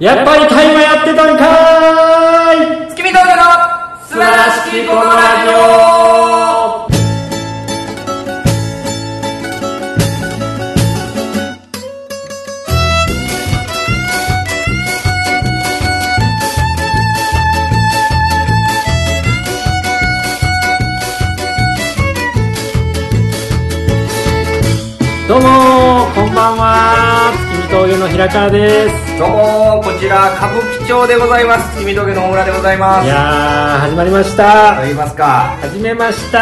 やっぱりタイマやってたんかーい。月見峠の素晴らしきこのラジオ。峠の平川です。どうもこちら歌舞伎町でございます。月見峠の大村でございます。いやー始まりました。と言いますか。始めました。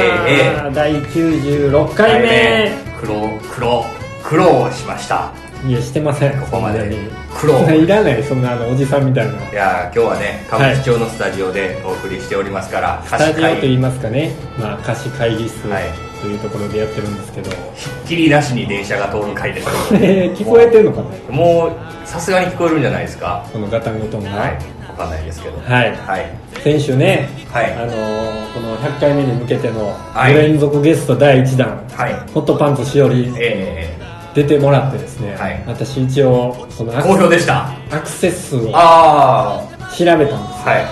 えーえーえ第96回目、苦労苦労苦労しました。いやしてません。ここまで。苦労。いらないそんなあのおじさんみたいな。いやー今日はね歌舞伎町のスタジオでお送りしておりますから、スタジオと会。いいますかね、まあ、貸し会議室。はいというところでやってるんですけど、ひっきりなしに電車が通る回です。え ー聞こえてんのかな？もうさすがに聞こえるんじゃないですか。このガタンゴトンが。はい。わかんないですけど。はい。はい。先週ね、はい。あのーこの100回目に向けてのはい。5連続ゲスト第1弾、はい。ホットパンツしおりえ出てもらってですね、はい。私一応そのー、好評でした。アクセス数をあ調べたんです。あはい。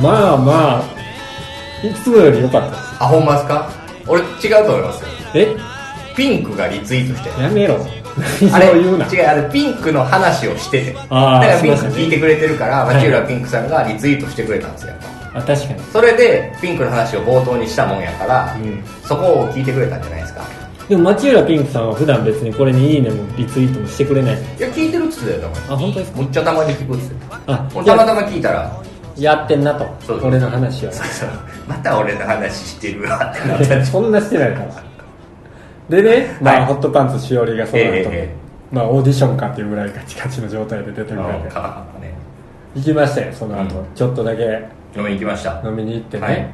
まあまあいつもより良かったです。あほんまですか？俺違うと思いますよ。え？ピンクがリツイートして。るやめろ。あれ？何を言うな。違うあれピンクの話をしてて。だからピンク聞いてくれてるからはい。町浦ピンクさんがリツイートしてくれたんですよ。あ確かに。それでピンクの話を冒頭にしたもんやから、うん。そこを聞いてくれたんじゃないですか。でも町浦ピンクさんは普段別にこれに「いいね」もリツイートもしてくれない。いや聞いてるっつってたよ多分。あ本当ですか？むっちゃたまに聞くっつってあ俺たまたま聞いたらやってんなと。俺の話は。そうそう。また俺の話してるわ。ってなそんなしてないから。でね、まあはいホットパンツしおりがその後、ええええ。まあオーディションかっていうぐらいガチガチの状態で出てるぐら行きましたよその後、うん。ちょっとだけ。飲みに行きました。飲みに行ってね、はい。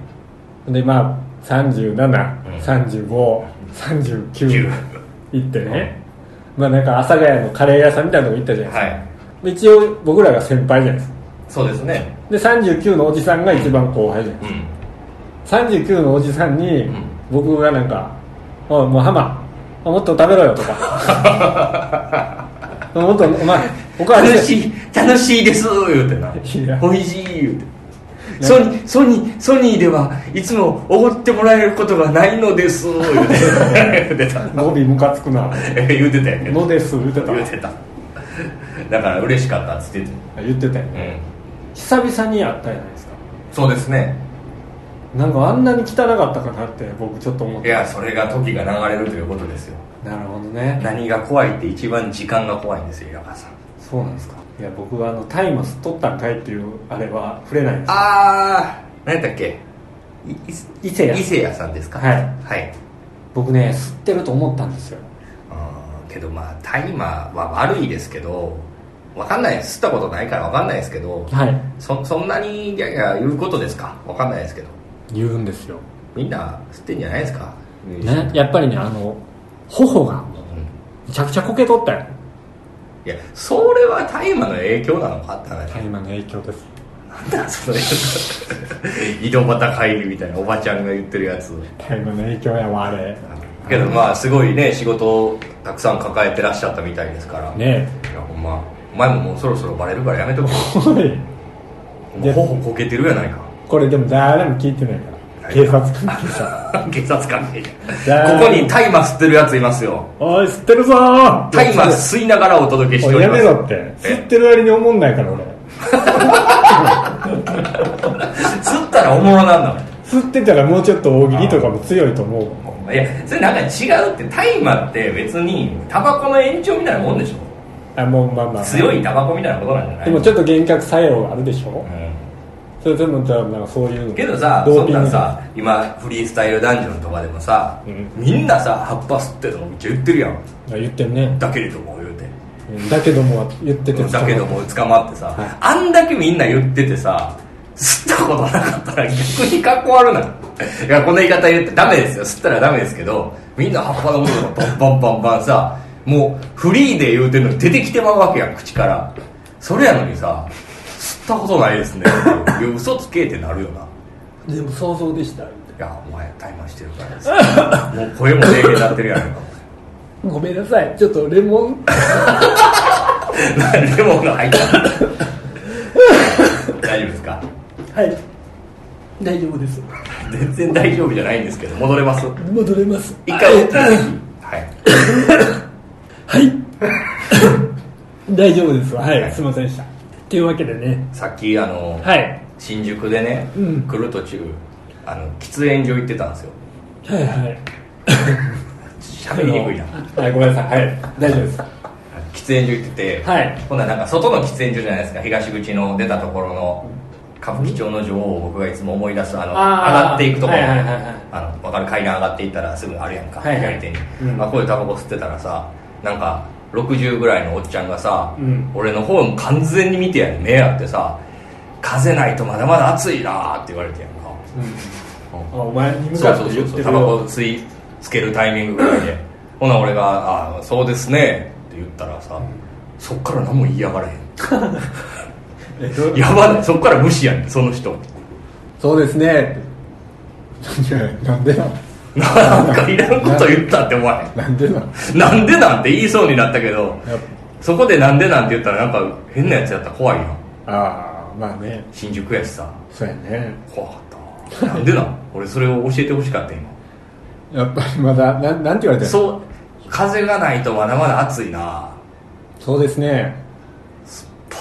でまあ373539、九行ってね、まあなんか阿佐ヶ谷のカレー屋さんみたいなとこ行ったじゃないですか、はい。で一応僕らが先輩じゃないですか。そうですねで39のおじさんが一番後輩じゃないですか、うん39のおじさんにん。僕がなんか「おいもうハマ。もっと食べろよ」とか「もっとお前おかわり楽ししい楽しいです言うてな。いや。美味しい言うて。ソニーソニーソニーではいつもおごってもらえることがないのです言うて。言うてた語尾ムカつくな。言うてたよね。のです言ってた。言うてた。だから嬉しかったっつってて言ってたよ。うん久々に会ったじゃないですか。そうですね。なんかあんなに汚かったかなって僕ちょっと思って。いやそれが時が流れるということですよ。なるほどね。何が怖いって一番時間が怖いんですよ平川さん。そうなんですか。いや僕はあのタイマス取ったんかいっていうあれは触れないんです。ああ何やったっけ？いい伊勢屋。伊勢屋さんですか？はい。はい。僕ね吸ってると思ったんですよ。うんけどまあ大麻は悪いですけどわかんない吸ったことないからわかんないですけどはい。そそんなにいやいや言うことですか？わかんないですけど。言うんですよ。みんな吸ってんじゃないですか？ねやっぱりねあの頬がめちゃくちゃこけとったよ。いやそれは大麻の影響なのかって話。タイマの影響です。なんだそれ。井戸端会議みたいなおばちゃんが言ってるやつ。タイマの影響やわあれ。けどまあすごいね仕事をたくさん抱えてらっしゃったみたいですから。ね。いやほんまお前ももうそろそろバレるからやめとけおい。もう頬こけてるやないか。これでも誰も聞いてないから。警察関係者。警察関係じゃあ者ここに大麻吸ってるやついますよ。おい吸ってるぞ。ー大麻吸いながらお届けしておいやます。めろって。吸ってる割に思んないから俺。吸ったらおもろなんだ吸ってたらもうちょっと大喜利とかも強いと思うもんいやそれなんか違うって。大麻って別にタバコの延長みたいなもんでしょあもうまあまあ強いタバコみたいなことなんじゃないでもちょっと幻覚作用あるでしょ？うん。それでもじゃあなんかそういうのけどさそんなんさ今フリースタイルダンジョンとかでもさ、うん。みんなさ葉っぱ吸ってるのめっちゃ言ってるやん。あ言ってんね。だけれども言うて。うんだけども言ってて。だけども捕まってさ、はい。あんだけみんな言っててさ吸ったことなかったら逆にかっこ悪ない？いやこの言い方言ってダメですよ。吸ったらダメですけどみんな葉っぱのことがバンバンバンバンさもうフリーで言うてるのに出てきてまうわけやん口から。それやのにさ吸ったことないですね。いや嘘つけってなるよな。でも想像でしたいやお前タイマーしてるからです。もう声も低減になってるやんか。ごめんなさい。ちょっとレモン。レモンが入った。大丈夫ですか？はい。大丈夫です。全然大丈夫じゃないんですけど戻れます？戻れます。一回はい はい。大丈夫ですはい、はい。すいませんでした。というわけでね。さっきあの、はい。新宿でね、うん。来る途中あの喫煙所行ってたんですよ。はいはい。喋りにくいな。はいごめんなさい。はい。大丈夫です。喫煙所行ってて、はい。ほんならなんか外の喫煙所じゃないですか。東口の出たところの歌舞伎町の女王を僕がいつも思い出すあの上がっていくところ、はいはいあの分かる？階段上がっていったらすぐあるやんか、はいはい。左手に、うん。まあ、ここでタバコ吸ってたらさなんか60ぐらいのおっちゃんがさ、うん。俺の方も完全に見てやる目あってさ「風ないとまだまだ暑いな」って言われてやんか、あお前に向そうそうかって言ってるそうそうタバコよ吸いつけるタイミングぐらいでほな俺が「あそうですね」って言ったらさ、そっから何も言いやがらへん。やばない。そっから無視やねんその人。そうですね なんでなん？なんかいらんこと言ったってお前なんでなん？なんでなんて言いそうになったけどそこでなんでなんて言ったらなんか変なやつやったら怖いなぱああまあね。新宿やしさ。そうやね。怖かった。なんでなん？俺それを教えてほしかった今。やっぱりまだなんなんて言われてるそう風がないとまだまだ暑いな。そうですね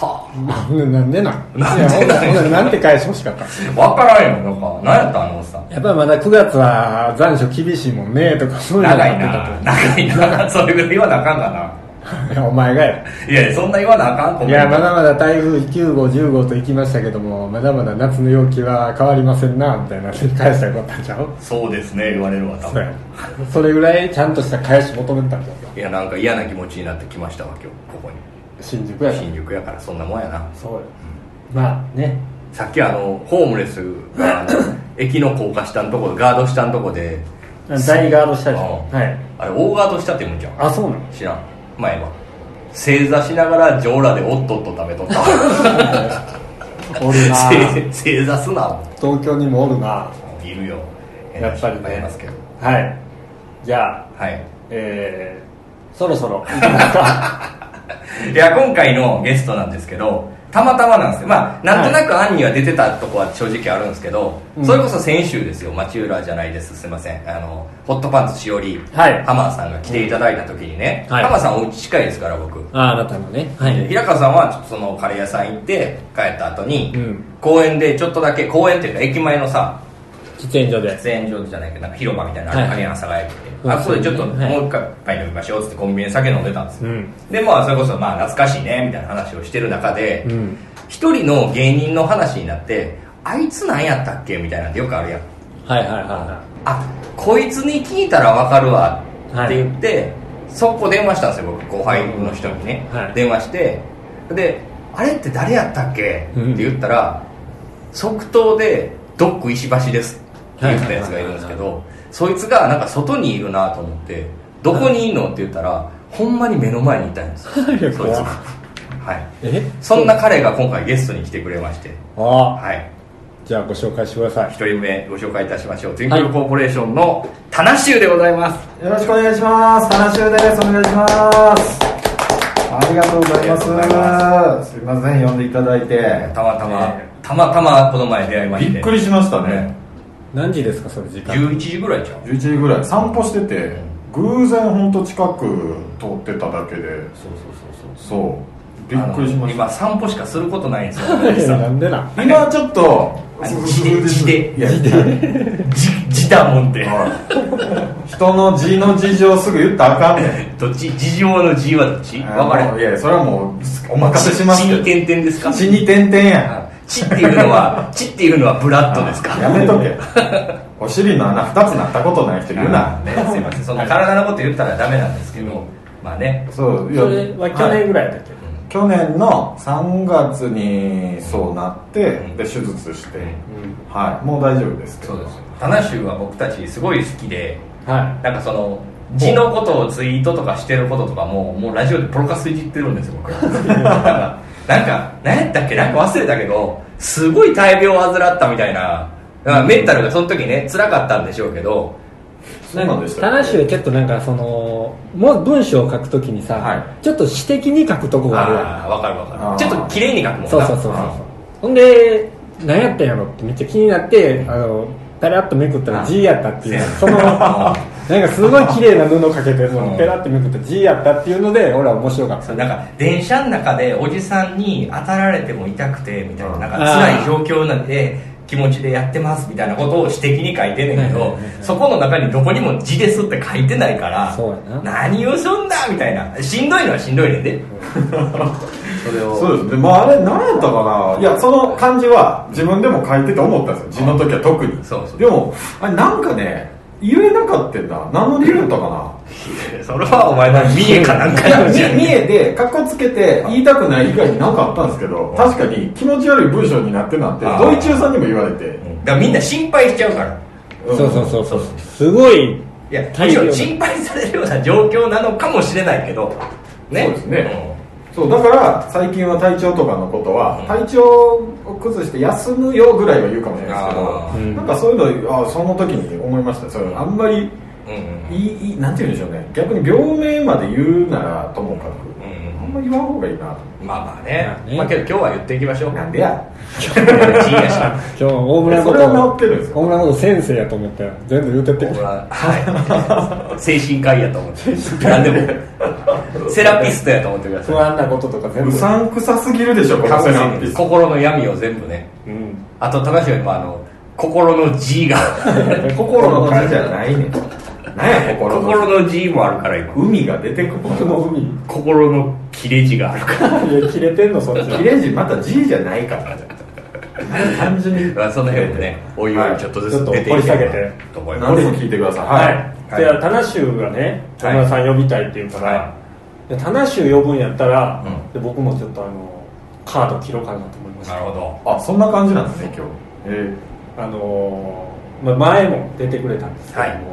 パななんでなん？なんでなんなんならなんて返してほしかった？ー分からんよ。なんか何やったあのおっさ。んやっぱりまだ9月は残暑厳しいもんねとかそういうの長いな。長いな。それぐらい言わなあかんかな。いやお前がや。いやそんな言わなあかんコメントいやまだまだ台風9号10号と行きましたけどもまだまだ夏の陽気は変わりませんなみたいな返したらよかったんちゃうそうですね言われるわ多分。それぐらいちゃんとした返し求めてたんじゃんいやなんか嫌な気持ちになってきましたわ今日ここに新宿やから新宿やからそんなもんやな。そうよ。まあね。さっきあのホームレスが駅の高架下のとこガード下のとこで大ガードしたでしょうん。はい。あれ大ガード下って言うんじゃんあそうなの？知らん。前は。正座しながら上裸でおっとっと食べとった おるな 正正座すな。東京にもおるないるよ。やっぱりね。ますけど。はい。じゃあはい。えー、そろそろ いや今回のゲストなんですけどたまたまなんですよまあなんとなく案には出てたとこは正直あるんですけど、うん。それこそ先週ですよ。町浦じゃないです。すいません。あのホットパンツしおり、はい。ハマーさんが来ていただいた時にね、はい。ハマーさんお家近いですから僕、ああなたのね。はで平川さんはちょっとそのカレー屋さん行って帰った後に、うん。公園でちょっとだけ公園っていうか駅前のさ喫煙所で。喫煙所じゃないけどなんか広場みたいなはい。カレー屋さんがやってて、うん。あそこでちょっとはい。もう一回パイ飲みましょうっつってコンビニで酒飲んでたんですよ、うん。でまあそれこそまあ懐かしいねみたいな話をしてる中でうん。一、人の芸人の話になってあいつ何やったっけみたいなんてよくあるやん。はいはいはいはあこいつに聞いたらわかるわはいって言って、速攻電話したんですよ僕。後輩の人にね、はい。電話して。で「あれって誰やったっけ?」ってうん言ったら即答で「ドック石橋です」って言ったやつがいるんですけどそいつがなんか外にいるなと思って「どこにいんの?」って言ったらほんまに目の前にいたんですそいつ怖っ。はい。え？そんな彼が今回ゲストに来てくれまして。ああ。はい。じゃあご紹介してください。一人目ご紹介いたしましょう。トゥインクルコーポレーションのタナシュウでございます。よろしくお願いします。田中です。お願いします。ありがとうございます。す。いません、呼んでいただいて。たまたま、ねたまたまこの前出会いまして。びっくりしましたね。何時ですかそれ時間。11時ぐらいちゃう？11時ぐらい。散歩してて、偶然本当近く通ってただけで、そうそうそうそう。そう。びっくりしました。今散歩しかすることないんですよなんでな。ん今ちょっと、地で地で。いや、じ字だもんで。はい。人の字の事情すぐ言ったらあかんねん。どっち？事情の字はどっち？分かれいや、それはもう、お任せします。地に点々ですか？血に点々や。あ地っていうのは地っていうのはブラッドですか？やめとけ。お尻の穴2つなったことない人言うな。ねすいません。そんな体のこと言ったらダメなんですけどまあね。そう、いそれは去年ぐらいだっけ、去年の3月にそうなって、うん。で手術して、はい。もう大丈夫ですけど。そうですタナシュは僕たちすごい好きではなんかその字のことをツイートとかしてることとかももうラジオでプロカスいじってるんですよ僕 なんかなんか何やったっけ？なんか忘れたけどすごい大病を患ったみたいなメンタルがその時ね辛かったんでしょうけど。なんでしたタナッシュでちょっとなんかそのもう文章を書くときにさ、はい。ちょっと詩的に書くとこがあるやん。ああ分かる分かる。ちょっと綺麗に書くもんな。そうそうそうそう。あほんで何やったんやろってめっちゃ気になってあのペラッとめくったら G やったっていうその なんかすごい綺麗な布かけてそのペラッとめくったら G やったっていうので俺は面白かった。そうなんか電車の中でおじさんに当たられても痛くてみたいななんか辛い状況なんで気持ちでやってますみたいなことを私的に書いてんねんけどそこの中にどこにも字ですって書いてないから何をすんだみたいな。しんどいのはしんどいねんで。それを。そうですね。まああれ何やったかな。いやその漢字は自分でも書いてて思ったんですよ。字の時は特に。そうそう。でもあれなんかね言えなかったんだ。何の理由だったかな。それはお前の見えかなんかいやなんじゃんみ見えてかっこつけて言いたくない以外に何かあったんですけど確かに気持ち悪い文章になってなってドイチューさんにも言われて。だからみんな心配しちゃうから。うん。そうそうそうそう。すごい。いやも大量の。ちろん心配されるような状況なのかもしれないけど。ね。そうですねそうだから最近は体調とかのことは、うん。体調を崩して休むよぐらいは言うかもしれないですけどあ、ー。なんかそういうのあその時に思いました。それあんまりうんうんいいなんて言うんでしょうね。逆に病名まで言うならともかく、うんあんまり言わん方がいいなとまあまあね。まあね。まあけど今日は言っていきましょう。なんでや？今日大村のことってるんですよ大村のこと先生やと思ったら全部言うてってはい精神科医やと思って何でもセラピストやと思ってください不安なこととか全部うさんくさすぎるでしょこのセラピスト心の闇を全部ねうんあと正しいは今あの心の G が心の感じじゃないねん何や心の心の G もあるから今。海が出てくるこの海。心の切れ字があるから。いや切れてんのそっち。切れ字また G じゃないから。単純に。まあその辺もねおいおい。ちょっとずつ出ていちょっと掘りければ下げて。と思います。何でも聞いてください。はい、はい。じゃあタナシュがねはい。田村さん呼びたいって言うから、はでタナシュ呼ぶんやったら、僕もちょっとあのカード切ろうかなと思います。なるほど。あそんな感じなんですね今日。えあのーまあ、前も出てくれたんですけども、はい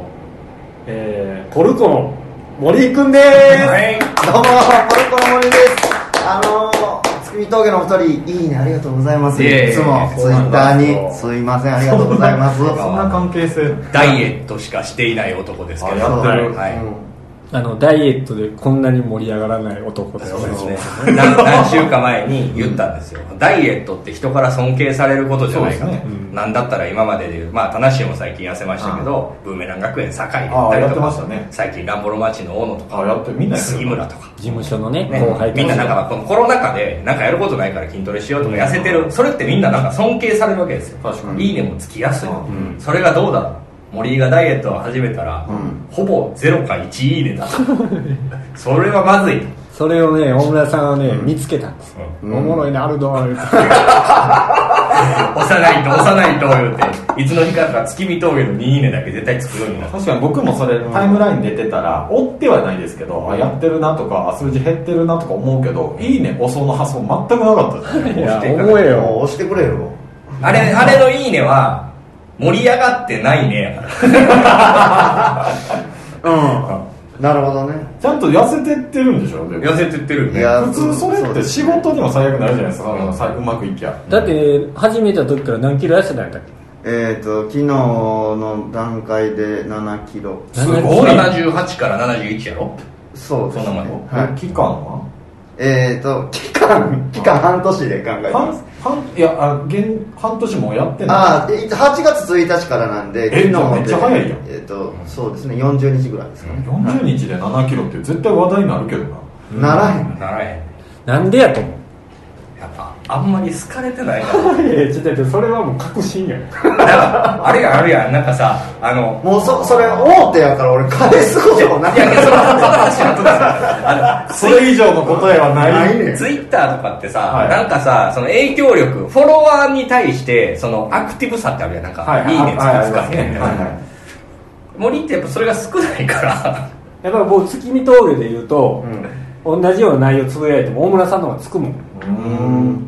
えーポルコの森井君です、はい。どうも、ポルコの森です。あのー、月見峠のお二人、いいね、ありがとうございます。いつもツイッターに、すいません、ありがとうございます。ー、そんな関係性ダイエットしかしていない男ですけど。あやってる。はい、うんあのダイエットでこんなに盛り上がらない男ですそうですね。何何週か前に言ったんですよ、ダイエットって人から尊敬されることじゃないかと、ね。うん。なんだったら今まででいう。まあ田無も最近痩せましたけど、ブーメラン学園堺であやって行ったりとかましたね。最近ランボロ町の大野とか。あやってみんな杉村とか。事務所のねね。後輩、みんななんかこのコロナ禍でなんかやることないから筋トレしようとか痩せてる。それってみんななんか尊敬されるわけですよ。確かに。いいねもつきやすい、うん。それがどうだ森井がダイエットを始めたら、うん。ほぼ0か1いいねだそれはまずい。それをね大村さんはね、見つけたんです、うん。おもろいねあるど言うて。押さないと押さないと言うて。いつの日かか月見峠の2いいねだけ絶対つくようになる確かに僕もそれタイムライン出てたら追ってはないですけど、あやってるなとかあ数字減ってるなとか思うけどいいね押そうの発想全くなかったですねいや思えよ。押してくれよ。あれあれのいいねは盛り上がってないね。やからうん。なるほどね。ちゃんと痩せてってるんでしょ？でも痩せてってるよね普通それって仕事にも最悪なるじゃないですか、あのさうまくいきゃ。だって始めた時から何キロ痩せたんだっけ？えっ、と、昨日の段階で7キロ。すごい78から71やろ？そうですそんなもんはい。え期間は？えっ、と、期間、期間半年で考えます。半いやあ現半年もやってない。ああ、で8月1日からなんで、えじゃあめっちゃ早いやん。えっ、と、そうですね、40日ぐらいですかね。40日で7キロって絶対話題になるけどな。ならへん。ならへん。なんでやと思う？やっぱあんまり好かれてないから いやちょっとそれはもう確信やん。あるやんあるやん。なんかさあのもうそ、それ大手やから俺返すこともない。いやいやその話のとかあそれ以上の答えはないないねのツイッターとかってさ、はい。なんかさその影響力フォロワーに対してそのアクティブさってあるやん。なんか、はい。い、いねつくつかますねはい。はい。森ってやっぱそれが少ないから。やっぱもう月見峠で言うと、同じような内容つぶやいても大村さんの方がつくもん。うーん。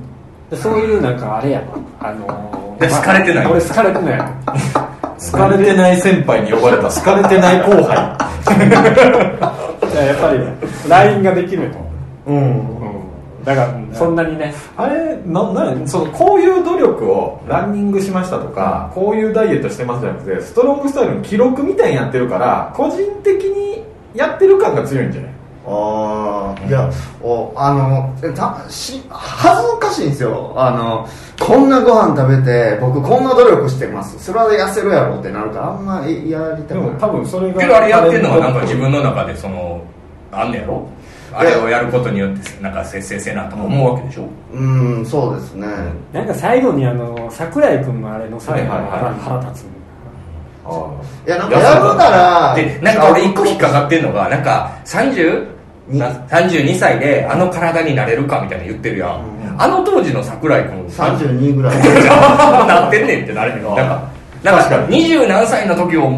でそういうなんかあれや。わあので好かれてない。俺好かれてない。好かれてない先輩に呼ばれた。好かれてない後輩。いややっぱり LINE ができると、うん。うん、だからそんなにね。あれななそのこういう努力をランニングしましたとか、こういうダイエットしてますじゃなくてストロングスタイルの記録みたいにやってるから個人的にやってる感が強いんじゃない？ああいやおあのたし恥ずかしいんですよ。あのこんなご飯食べて僕こんな努力してます。それは痩せるやろってなるからあんまりやりたくない。でも多分それがけどあれやってんのはなんか自分の中でそのあんねやろ？あれをやることによってなんか節制せなとか思うわけでしょ、うんそうですね、なんか最後にあの桜井君のあれのはいはいはい。腹立ついやなんかやるならでなんか俺一個引っかかってんのがなんか30にな32歳であの体になれるかみたいな言ってるやん、あの当時の桜井君。32ぐらい。なってんねんってなるけどなんかなんか二十何歳の時を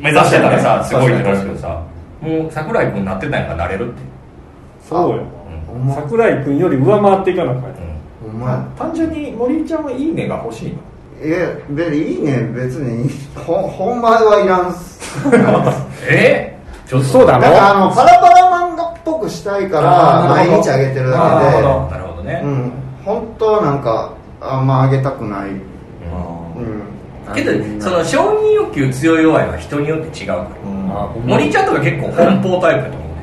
目指してたらさすごいってなるけどさもう桜井君なってたんやからなれるって、そうよ。ほんま。桜井君より上回っていかなかったうん。お前単純に森ちゃんはいいねが欲しいの？いや別にいいね。別にほほんまはいらんっす。え？ー、ちょっと。そうだだからあのパラパラぽくしたいから毎日あげてるだけでほなるほどね、うん。本当はなんかあんまあげたくない。うん。けどその承認欲求強い弱いは人によって違うから、森ちゃんとか結構奔放タイプだと思うね。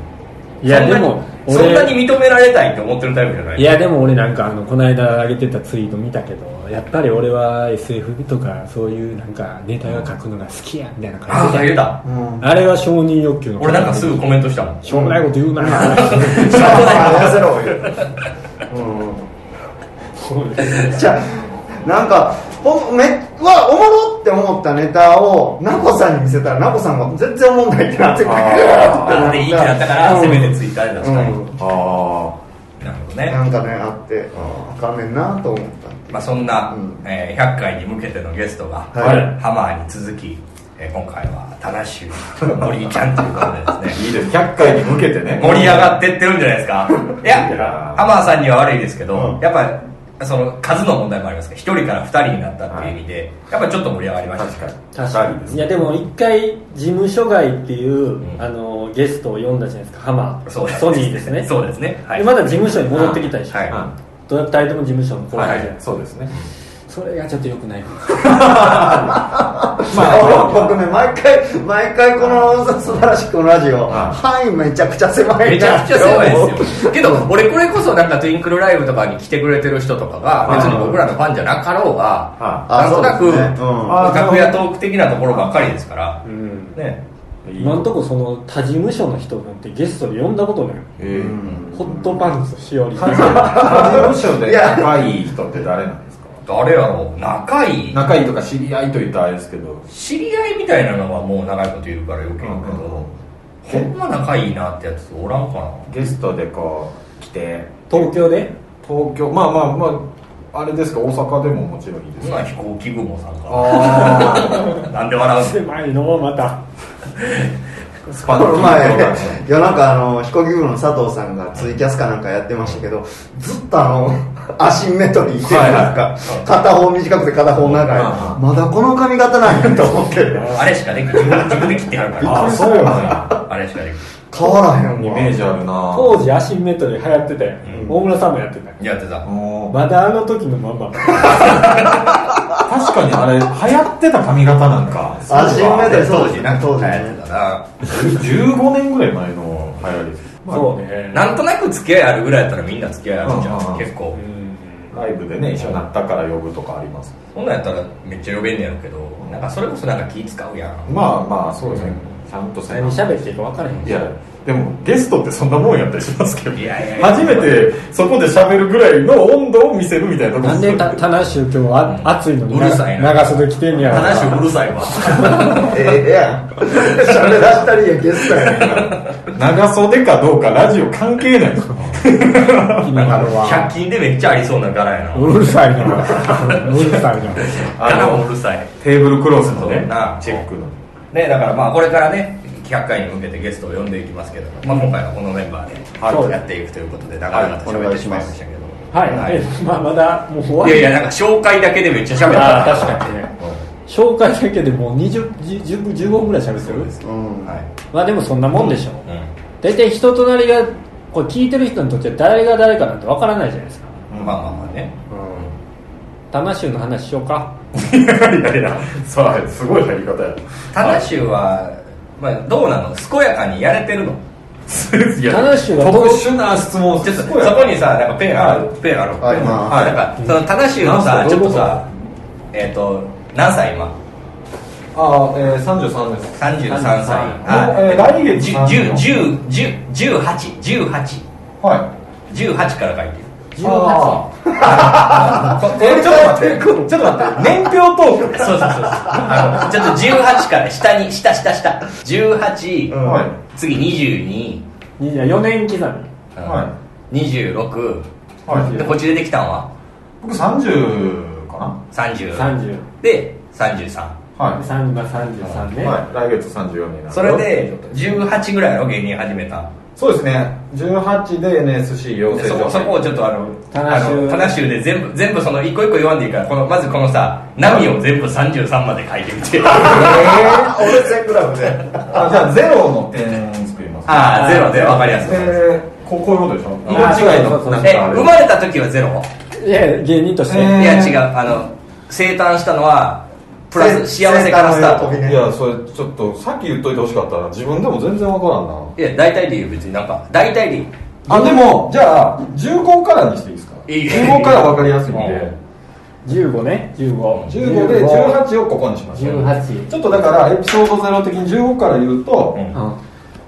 いやでもそんなに俺認められたいって思ってるタイプじゃない。いやでも俺なんかあのこの間上げてたツイート見たけどやっぱり俺は SF とかそういうなんかネタが書くのが好きやみたいなああ感じで。言うた。うん。あれは承認欲求の。俺なんかすぐコメントしたもん。しょうもないこと言うな。痩せろうん。そうですじゃあなんかほんめうわおもろって思ったネタをナコさんに見せたらナコさんが全然おもんないってなってくる。あれいいってなったからせめてツイッターで出したい、うん。あなるほどね。なんかねあってああかんねんなと思ったまあ、そんな、うん。えー100回に向けてのゲストが、はい。ハマーに続き、えー今回はタナッシュ森ちゃんということでですね。あ いいです。100回に向けてね。盛り上がってってるんじゃないですか。いやハマーさんには悪いですけど、うん。やっぱその数の問題もありますけど1人から2人になったっていう意味で、やっぱちょっと盛り上がりました確かに。確かに。いやでも一回事務所外っていう、ん。あのゲストを呼んだじゃないですかハマー。そうです。ソニーですね。そうですね。はい。でまだ事務所に戻ってきたでしょ、はいどうやったらとも事務所の後輩じゃないそうですね。それがちょっとよくない。まあ、僕ね毎回毎回この素晴らしくこのラジオはい範囲めちゃくちゃ狭いめちゃくちゃ狭いなですよ。けど俺これこそなんかトゥインクルライブとかに来てくれてる人とかが別に僕らのファンじゃなかろうがはなんとなく楽屋トーク的なところばっかりですから。うん。ね。い今んとこその他事務所の人なんてゲストで呼んだことない。えうんホットパンツしおり。他事務所で仲いい人って誰なんですか？誰やろう。仲いい。仲いいとか知り合いと言ったらあれですけど。知り合いみたいなのはもう長いこと言うから余計言うけどほんま仲いいなってやつおらんかな？ゲストでこう来て。東京で？東京。まあまあまああれですか。大阪でももちろんいいです。飛行機雲さんかあ なんで笑う狭いのまた。あスパこの前夜中あの飛行機部の佐藤さんがツイキャスかなんかやってましたけどずっとあのアシンメトリーっていうか片方短くて片方長い。うんまだこの髪型なんやと思って。あれしかでき自分自分で切ってはるから。あそうなんや。あれしかでき変わらへんわ。イメージあるな。当時アシンメトリー流行ってたよ、大村さんもやってた。よやってた。もうまだあの時のまま。確かにあれ流行ってた髪型なんか。アシンメトリー当時なんか当時流行ってたな。15年ぐらい前の流行り。ですまあそうねなんとなく付き合いあるぐらいやったらみんな付き合いあるじゃうん。うん。うんん結構。うん。ライブでね一緒になったから呼ぶとかありますそんなんやったらめっちゃ呼べんねやろうけどなんかそれこそなんか気使うやん。まあまあそうですねちゃんと何喋っていいか分からへんいやでもゲストってそんなもんやったりしますけど。いやいやいや。初めてそこで喋るぐらいの温度を見せるみたいなとこなんでた田無今日は暑いのにうるさいな。長袖着てんねやろ。話うるさいわ。ええやん。喋らしたりやゲストやねんか。ら長袖かどうかラジオ関係ない。気になるわ100均でめっちゃありそうな柄やな。うるさいな。うるさいな。柄あのもうるさい。テーブルクロスのねな。チェックのねだからまあこれからね100回に向けてゲストを呼んでいきますけど、まあ、今回はこのメンバーはいでやっていくということで長々と喋ってしまいましたけど。はい、はい。え まあまだもう終わり。いやいやなんか紹介だけでめっちゃ喋った確かにね。紹介だけでもう20 10 15分ぐらい喋ってる？うん。はい。まあでもそんなもんでしょ。うん。大体人となりがこれ聞いてる人にとっては誰が誰かなんてわからないじゃないですか。まあまあまあね。タナ州の話しようかいやいやさあすごい入り方やタナ州は、まあ、どうなの？健やかにやれてるの？いや話がどう？特殊な質問ちょっとそこにさなんかペンあるペンある。はい。ペンまあなんかそのタナ州のさちょっとさえっ、と何歳今？ああ、えー、33です。33歳。もうえー来月10181818はい。18から書いてるえー、ちょっと待ってちょっと待って年表トーク。そうそうそうちょっと18から下に下下下。18、うんはい。次22、4年刻み。うんは26はい。でこっち出てきたんは？僕30かな？30 30で33は3が33い、ね、はい、来月34になるそれで18ぐらいの芸人始めたそうですね。18で NSC 養成所。でそこそこをちょっとあの棚集あの棚集で全部全部その一個一個言わんでいいからこのまずこのさ波を全部33まで書いてみて。えー、俺線グラフで。あじゃあゼロの点作ります。ああゼロで分かりやすい。えー、こういうことでしょ？あ色違いのえ生まれた時はゼロ？いや芸人として、えー。いや違う。あの生誕したのはプラス幸せからスタート。ね。いやそれちょっとさっき言っといてほしかったな。自分でも全然わからんな。いや大体でいいよ別になんか。大体でいい。あでもじゃあ15からにしていいですか？いい15から分かりやすいんで。15ね。15 15で18をここにしましょう。18ちょっとだからエピソードゼロ的に15から言うと、うん。うん。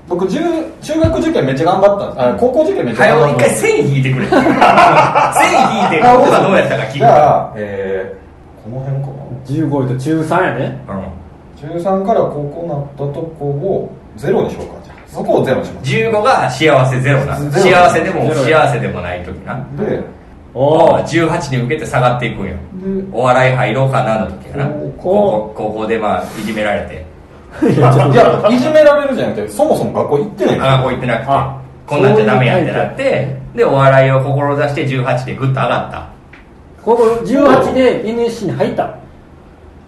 僕中中学受験めっちゃ頑張ったんです。あ高校受験めっちゃ頑張ったんです線引いてくれ。線引いてここがどうやったか聞くじゃあ、えー、この辺か。な15位と中3やね。うん。13からここなったとこをゼロにしようかじゃあ。そこをゼロにします15が幸せゼロな。幸せでも幸せでもない時な。でおお18に向けて下がっていくんよ。でお笑い入ろうかなの時やな。こ高校高校でまあいじめられて。いやいじめられるじゃなくてそもそも学校行ってない学校行ってなくて。あこんなんじゃダメやってなってでお笑いを志して18でグッと上がった。ここ18で NSC に入った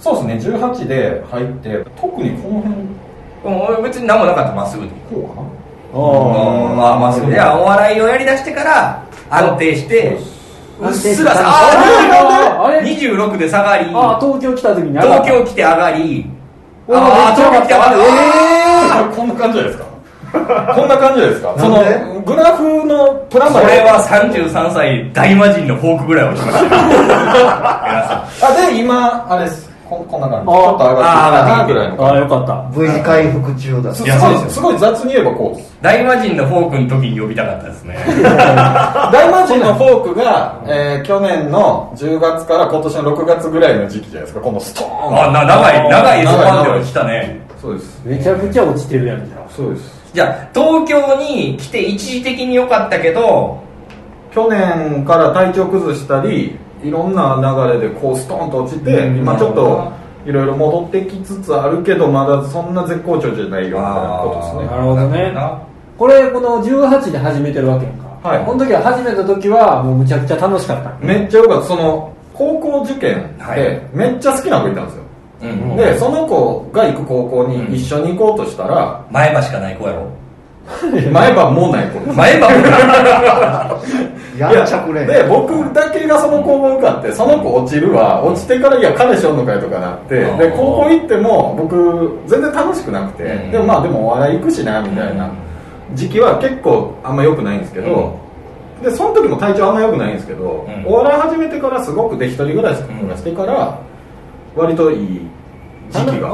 そうですね。18で入って特にこの辺。うん俺別に何もなかったまっすぐでこうかな？おうんまあまっすぐでいやお笑いをやりだしてから安定してうっすらさああれ？れ26で下がり。あ東京来た時に東京来て上がり。ああ東京来て上がりえー、こんな感じじゃないですか？こんな感じですか？そのグラフのプラマイ。これは33歳大魔神のフォークぐらい落ちましたよ皆さんあで今あれですここんな感じ。ちあょっと上がってきたなぐらいのああよかった。V 字回復中だ。すいやそうですごい雑に言えばこう。です大魔神のフォークの時に呼びたかったですね。大魔神のフォークが、えー去年の10月から今年の6月ぐらいの時期じゃないですか。このストーン。あな長い長いスパンで長い落ちたね。そうです。めちゃくちゃ落ちてるやんじゃんそうです。じゃあ東京に来て一時的に良かったけど去年から体調崩したりいろんな流れでこうストーンと落ちて、うん。今ちょっといろいろ戻ってきつつあるけどまだそんな絶好調じゃないよみたいなことですね。なるほどね。なこれこの18で始めてるわけやんか、はい。この時は始めた時はもうむちゃくちゃ楽しかったんめっちゃよかった。その高校受験はい。でめっちゃ好きな子いたんですよ、うん。でその子が行く高校に一緒に行こうとしたら、前橋かない子やろ 前歯もうない子です前歯 やんちゃくれで僕だけがその高校受かってその子落ちるわ。落ちてからいや彼氏おんのかよとかなってうんで高校行っても僕全然楽しくなくて。うん。でもまあでもお笑い行くしなみたいな。時期は結構あんま良くないんですけど。でその時も体調あんま良くないんですけどん。お笑い始めてからすごくで一人暮らしとかしてから割といい時期が。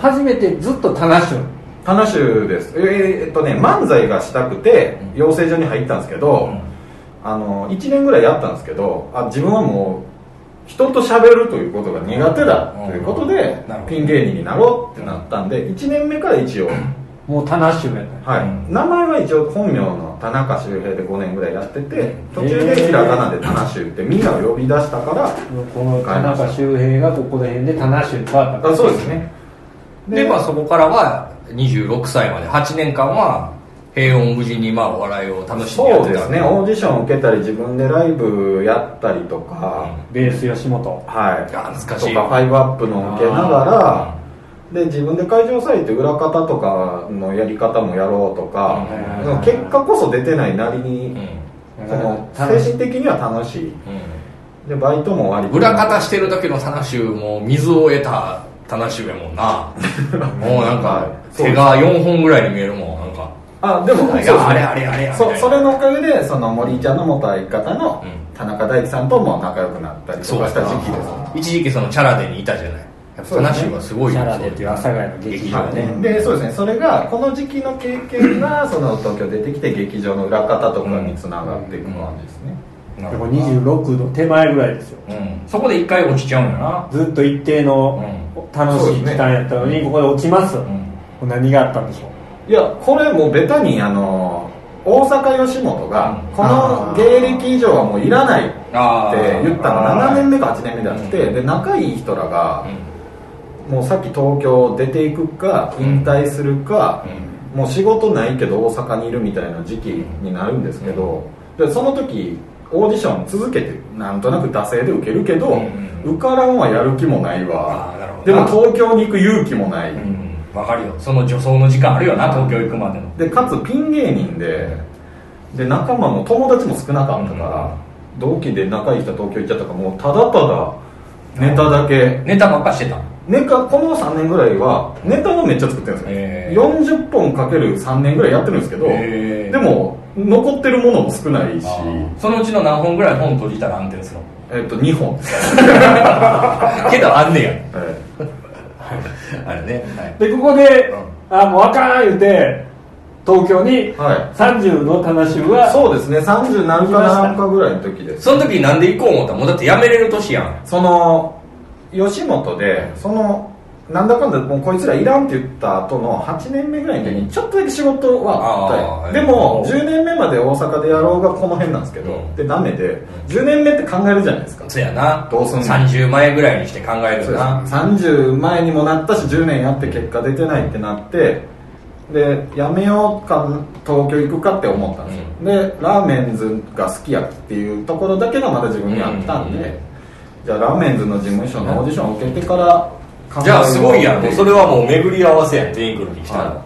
初めてずっと楽しむ楽しゅうです。えーえっとね漫才がしたくて養成所に入ったんですけど、あの1年ぐらいやったんですけどあ自分はもう人と喋るということが苦手だということで、ピン芸人になろうってなったんで1年目から一応、もう楽しむやった。はい。うん。名前は一応本名の田中周平で5年ぐらいやってて途中でひらがなで田中周ってみんなを呼び出したからこの田中周平がここら辺で楽しむ変わったあそうですね。でまあそこからは26歳まで。8年間は平穏無事にまあお笑いを楽しんでやっそうですね。オーディション受けたり自分でライブやったりとか、ベース吉本。はい。あ懐かしい。とかファイブアップのを受けながらで自分で会場さえて裏方とかのやり方もやろうとか、うん。でも結果こそ出てないなりに、うん。その精神的には楽しい。でバイトも割と裏方してる時のタナシュも水を得たタナシュやもんな。もうなんか手が4本ぐらいに見えるもんなんか。あでもいやそうですね。あれあれあれそそれのおかげでその森ちゃんの元相方のうん田中大樹さんとも仲良くなったりとかした時期です。一時期そのチャラデにいたじゃないやっぱタナシュはすごいよチャラデっていう阿佐ヶ谷の劇場劇ねでそうですね。それがこの時期の経験がその東京出てきて劇場の裏方とかにつながっていく感じですね、でもなるほどな26の手前ぐらいですよ。うん。そこで一回落ちちゃうんやな。ずっと一定の楽しい期間やったのにここで落ちます。うん何があったんでしょう？いやこれもうベタにあの大阪吉本がうんこの芸歴以上はもういらないって言ったの。あー。7年目か8年目であってうん。で仲いい人らがうん。もうさっき東京出ていくか引退するかもう仕事ないけど大阪にいるみたいな時期になるんですけどでその時オーディション続けてなんとなく惰性で受けるけどうん。受からんはやる気もないわ。でも東京に行く勇気もない。うんわかるよ。その女装の時間あるよな東京行くまでの。でかつピン芸人でで仲間も友達も少なかったから、同期で仲いい人は東京行っちゃったからもうただただネタだけ。ネタばっかしてた。ネタこの3年ぐらいはネタもめっちゃ作ってるんですよ、へー。40本かける3年ぐらいやってるんですけどへー。でも残ってるものも少ないし、そのうちの何本ぐらい本閉じたら安定するの？えっと2本。けどあんねや。え あれね。はい。でここで、あもうあかん言うて東京にはい。30の棚衆がそうですね。30何か何かぐらいの時です。その時なんで行こう思ったの？もうだって辞めれる年やん。その吉本でそのなんだかんだもうこいつらいらんって言った後の8年目ぐらいの時にちょっとだけ仕事はあったよ。でもうん10年目まで大阪でやろうがこの辺なんですけど、うん。でダメで10年目って考えるじゃないですか。そうやな。どうすんの？30前ぐらいにして考えるな。30前にもなったし10年やって結果出てないってなってでやめようか東京行くかって思ったんですよ、でラーメンズが好きやっていうところだけがまだ自分にあったんで、うん。じゃあラーメンズの事務所のオーディションを受けてからじゃあすごいやんそれはもう巡り合わせやんトゥインクルに来たら、は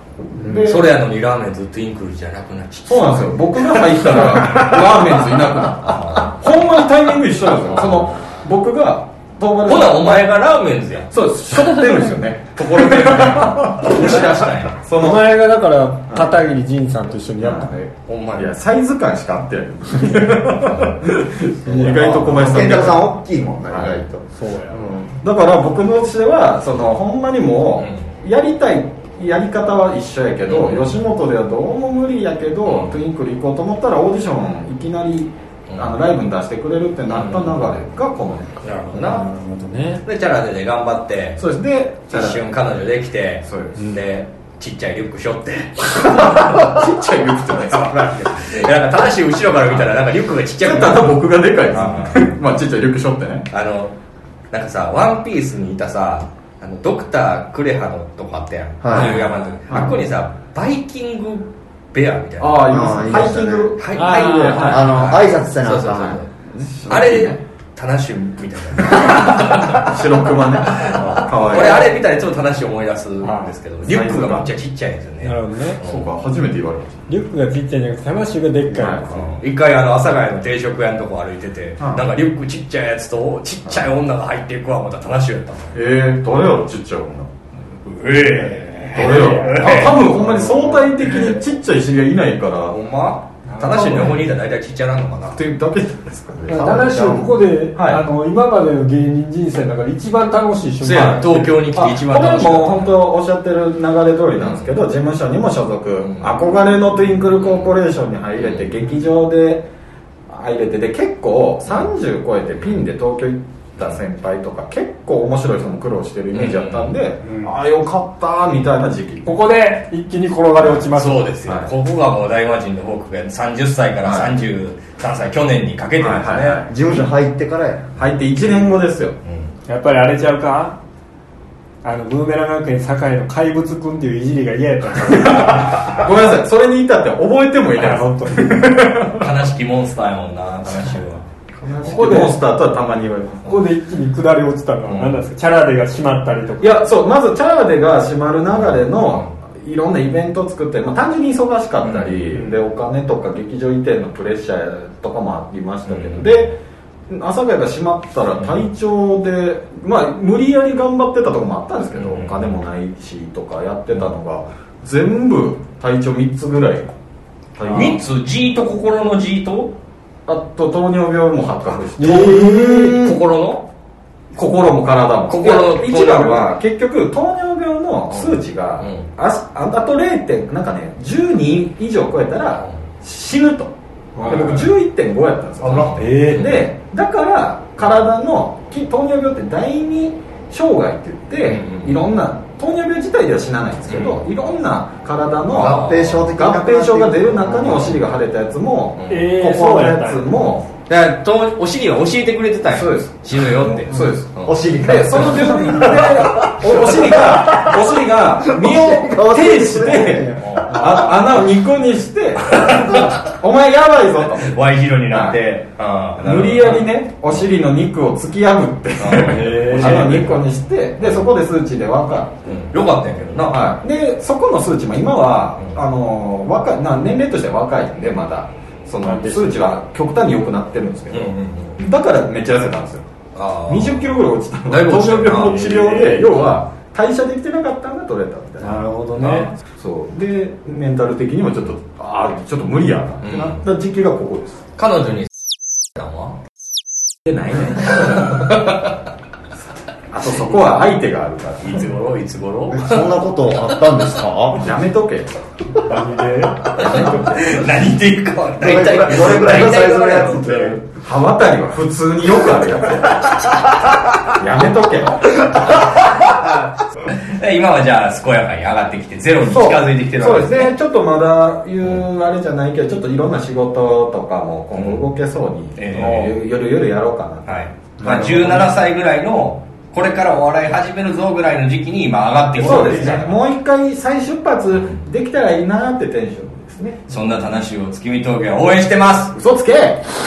い。でそれやのにラーメンズトゥインクルじゃなくなっちゃった。そうなんですよ。僕が入ったらラーメンズいなくなった。ほんまにタイミング一緒なんですよ。その僕がほなお前がラーメンズやん。そうです。しょってるんですよね。ところで。押し出したんやその。お前がだから片桐仁さんと一緒にやったねほんまに。いやサイズ感しかあってない意外と小林さん。健太郎さん大きいもんね意はい外と。そうや。だから僕のしてはそのほんまにもうやりたいやり方は一緒やけど、うん。吉本ではどうも無理やけど、うん。トゥインクル行こうと思ったらオーディションいきなり、うんあのライブに出してくれるってなった流れがこの辺なるほどななるほどねでチャラでね頑張ってそうです。で一瞬彼女できてそうです。でちっちゃいリュック背負って。ちっちゃいリュックじゃないですか？なんか正しい後ろから見たらなんかリュックがちっちゃくただ僕がでかいです。あまあちっちゃいリュックしょってね。あのなんかさ「ワンピースにいたさあのドクタークレハのとこあったやん、はい。龍山の時、あっこにさバイキングベアみたいな。ああいいすハイキング。はいあーはいはいあの挨拶せなそうそうそう。あかんあれタナシュみたいな。白熊ね。かわいい。俺あれ見たらいつもタナシュ思い出すんですけどリュックがめっちゃちっちゃいんですよね。なるほどね。そうか初めて言われましリュックがちっちゃいんじゃなくて魂がでっかいはいうん。一回あの阿佐ヶ谷の定食屋のとこ歩いてて、うんなんかリュックちっちゃいやつとちっちゃい女が入っていくわ思ったらタナシュやったええ誰やろちっちゃい女。え誰やろあ多分ほんまに相対的にちっちゃい知り合いいないから。ほんま？タナシュの横にいたら大体ちっちゃなのかな？っていうだけじゃないですかね話をここで、はい。あの今までの芸人人生の中で一番楽しい瞬間。東京に来て一番楽しあこれも本当おっしゃってる流れ通りなんですけど、事務所にも所属、ん。憧れのトゥインクルコーポレーションに入れて、劇場で入れてで結構30超えてピンで東京行った先輩とか結構面白い人も苦労してるイメージあったんで、うんああよかったみたいな時期。ここで一気に転がり落ちたます。そうですよ、はい。ここがもう大魔神の僕が30歳からはい。33歳、去年にかけてですね、はいはいはい。事務所入ってからや。入って1年後ですよ。うん。やっぱりあれちゃうか？あのブーメラン学園堺の怪物くんっていういじりが嫌やった ごめんなさい。それに至っては覚えてもいないです。本当に。悲しきモンスターやもんな悲しいわここでモンスターとはたまに言われます。ここで一気に下り落ちたのは何なんですか？チャラデが閉まったりとか。いやそうまずチャラデが閉まる流れのいろんなイベントを作って、まあ、単純に忙しかったり、うん。でお金とか劇場移転のプレッシャーとかもありましたけど、で阿佐ヶ谷が閉まったら体調で、まあ無理やり頑張ってたところもあったんですけど、うん。お金もないしとかやってたのが全部体調3つぐらい。3つ？G と心の G と？あと糖尿病も発覚して、心の？心も体も。心の一番は結局糖尿病の数値が、うん。あああと 0. 点なんかね12以上超えたら死ぬと、で僕11.5やったんですよ、えでだから体のき糖尿病って第二障害って言って、うんうん。いろんな糖尿病自体では死なないんですけど、いろんな体の合併症合併症が出る中にお尻が腫れたやつも、えーここのやつもだからとお尻は教えてくれてたんや。そうです。死ぬよって。そうです。んお尻でその病院でおお尻がお尻が身を挺してあ穴を2個にしてお前やばいぞ Y 字路になって。無理やりねお尻の肉を突き破って穴を2個にしてでそこで数値で分かってうん。よかったんやけどな。はい、でそこの数値も今は、うん。あの若いな年齢としては若いんでまだ。その数値は極端に良くなってるんですけど、だからめっちゃ痩せたんですよ20キロぐらい落ちたの。糖尿病の治療で要は代謝できてなかったのが取れたみたいな。なるほどね。そう。でメンタル的にもちょっとああちょっと無理やなってなった時期がここです、彼女に。たんはでないね。あとそこは相手があるから。いつ頃？いつ頃？そんなことあったんですか？やめとけ。何で？何言っていうかどれぐらい。どれぐらいのサイズのやつって刃渡りは普通によくあるやつや。めとけ 今はじゃあ健やかに上がってきてゼロに近づいてきてるそう。わけですね。ちょっとまだ言うあれじゃないけどちょっといろんな仕事とかも今後動けそうに、えゆるゆるやろうかなはい。まあ、17歳ぐらいのこれからお笑い始めるぞぐらいの時期に今上がってきそうですね。もう一回再出発できたらいいなってテンションですね。そんな話を月見峠は応援してます。嘘つけ。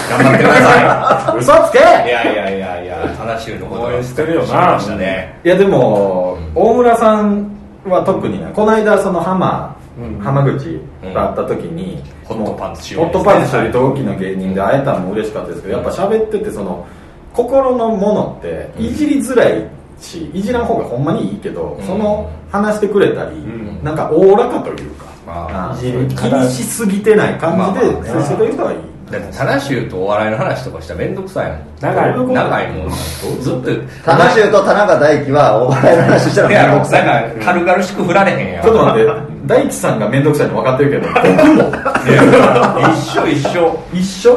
頑張ってくださ 嘘つけ。いいやいやいやいや話のこと応援してるよな。知りましたね。いやでも大村さんは特にねこの間その浜、うん。浜口が会った時に、ホットパンツしホットパンツという同期の芸人で会えたのも嬉しかったですけどやっぱ喋っててその心のものっていじりづらいしいじらん方がほんまにいいけど、うん。その話してくれたり、ん。なんかおおらかというか、気にしすぎてない。感じでまあまあ接してくれる人はいい、だってタナシューとお笑いの話とかしたら面倒くさいもん。長い長いもん。ずっと。田中修と田中大輝はお笑いの話したら面倒くさいか軽々しく振られへんやん。ちょっと待って。大地さんが面倒くさいの分かってるけど。僕も。一緒一緒。一緒、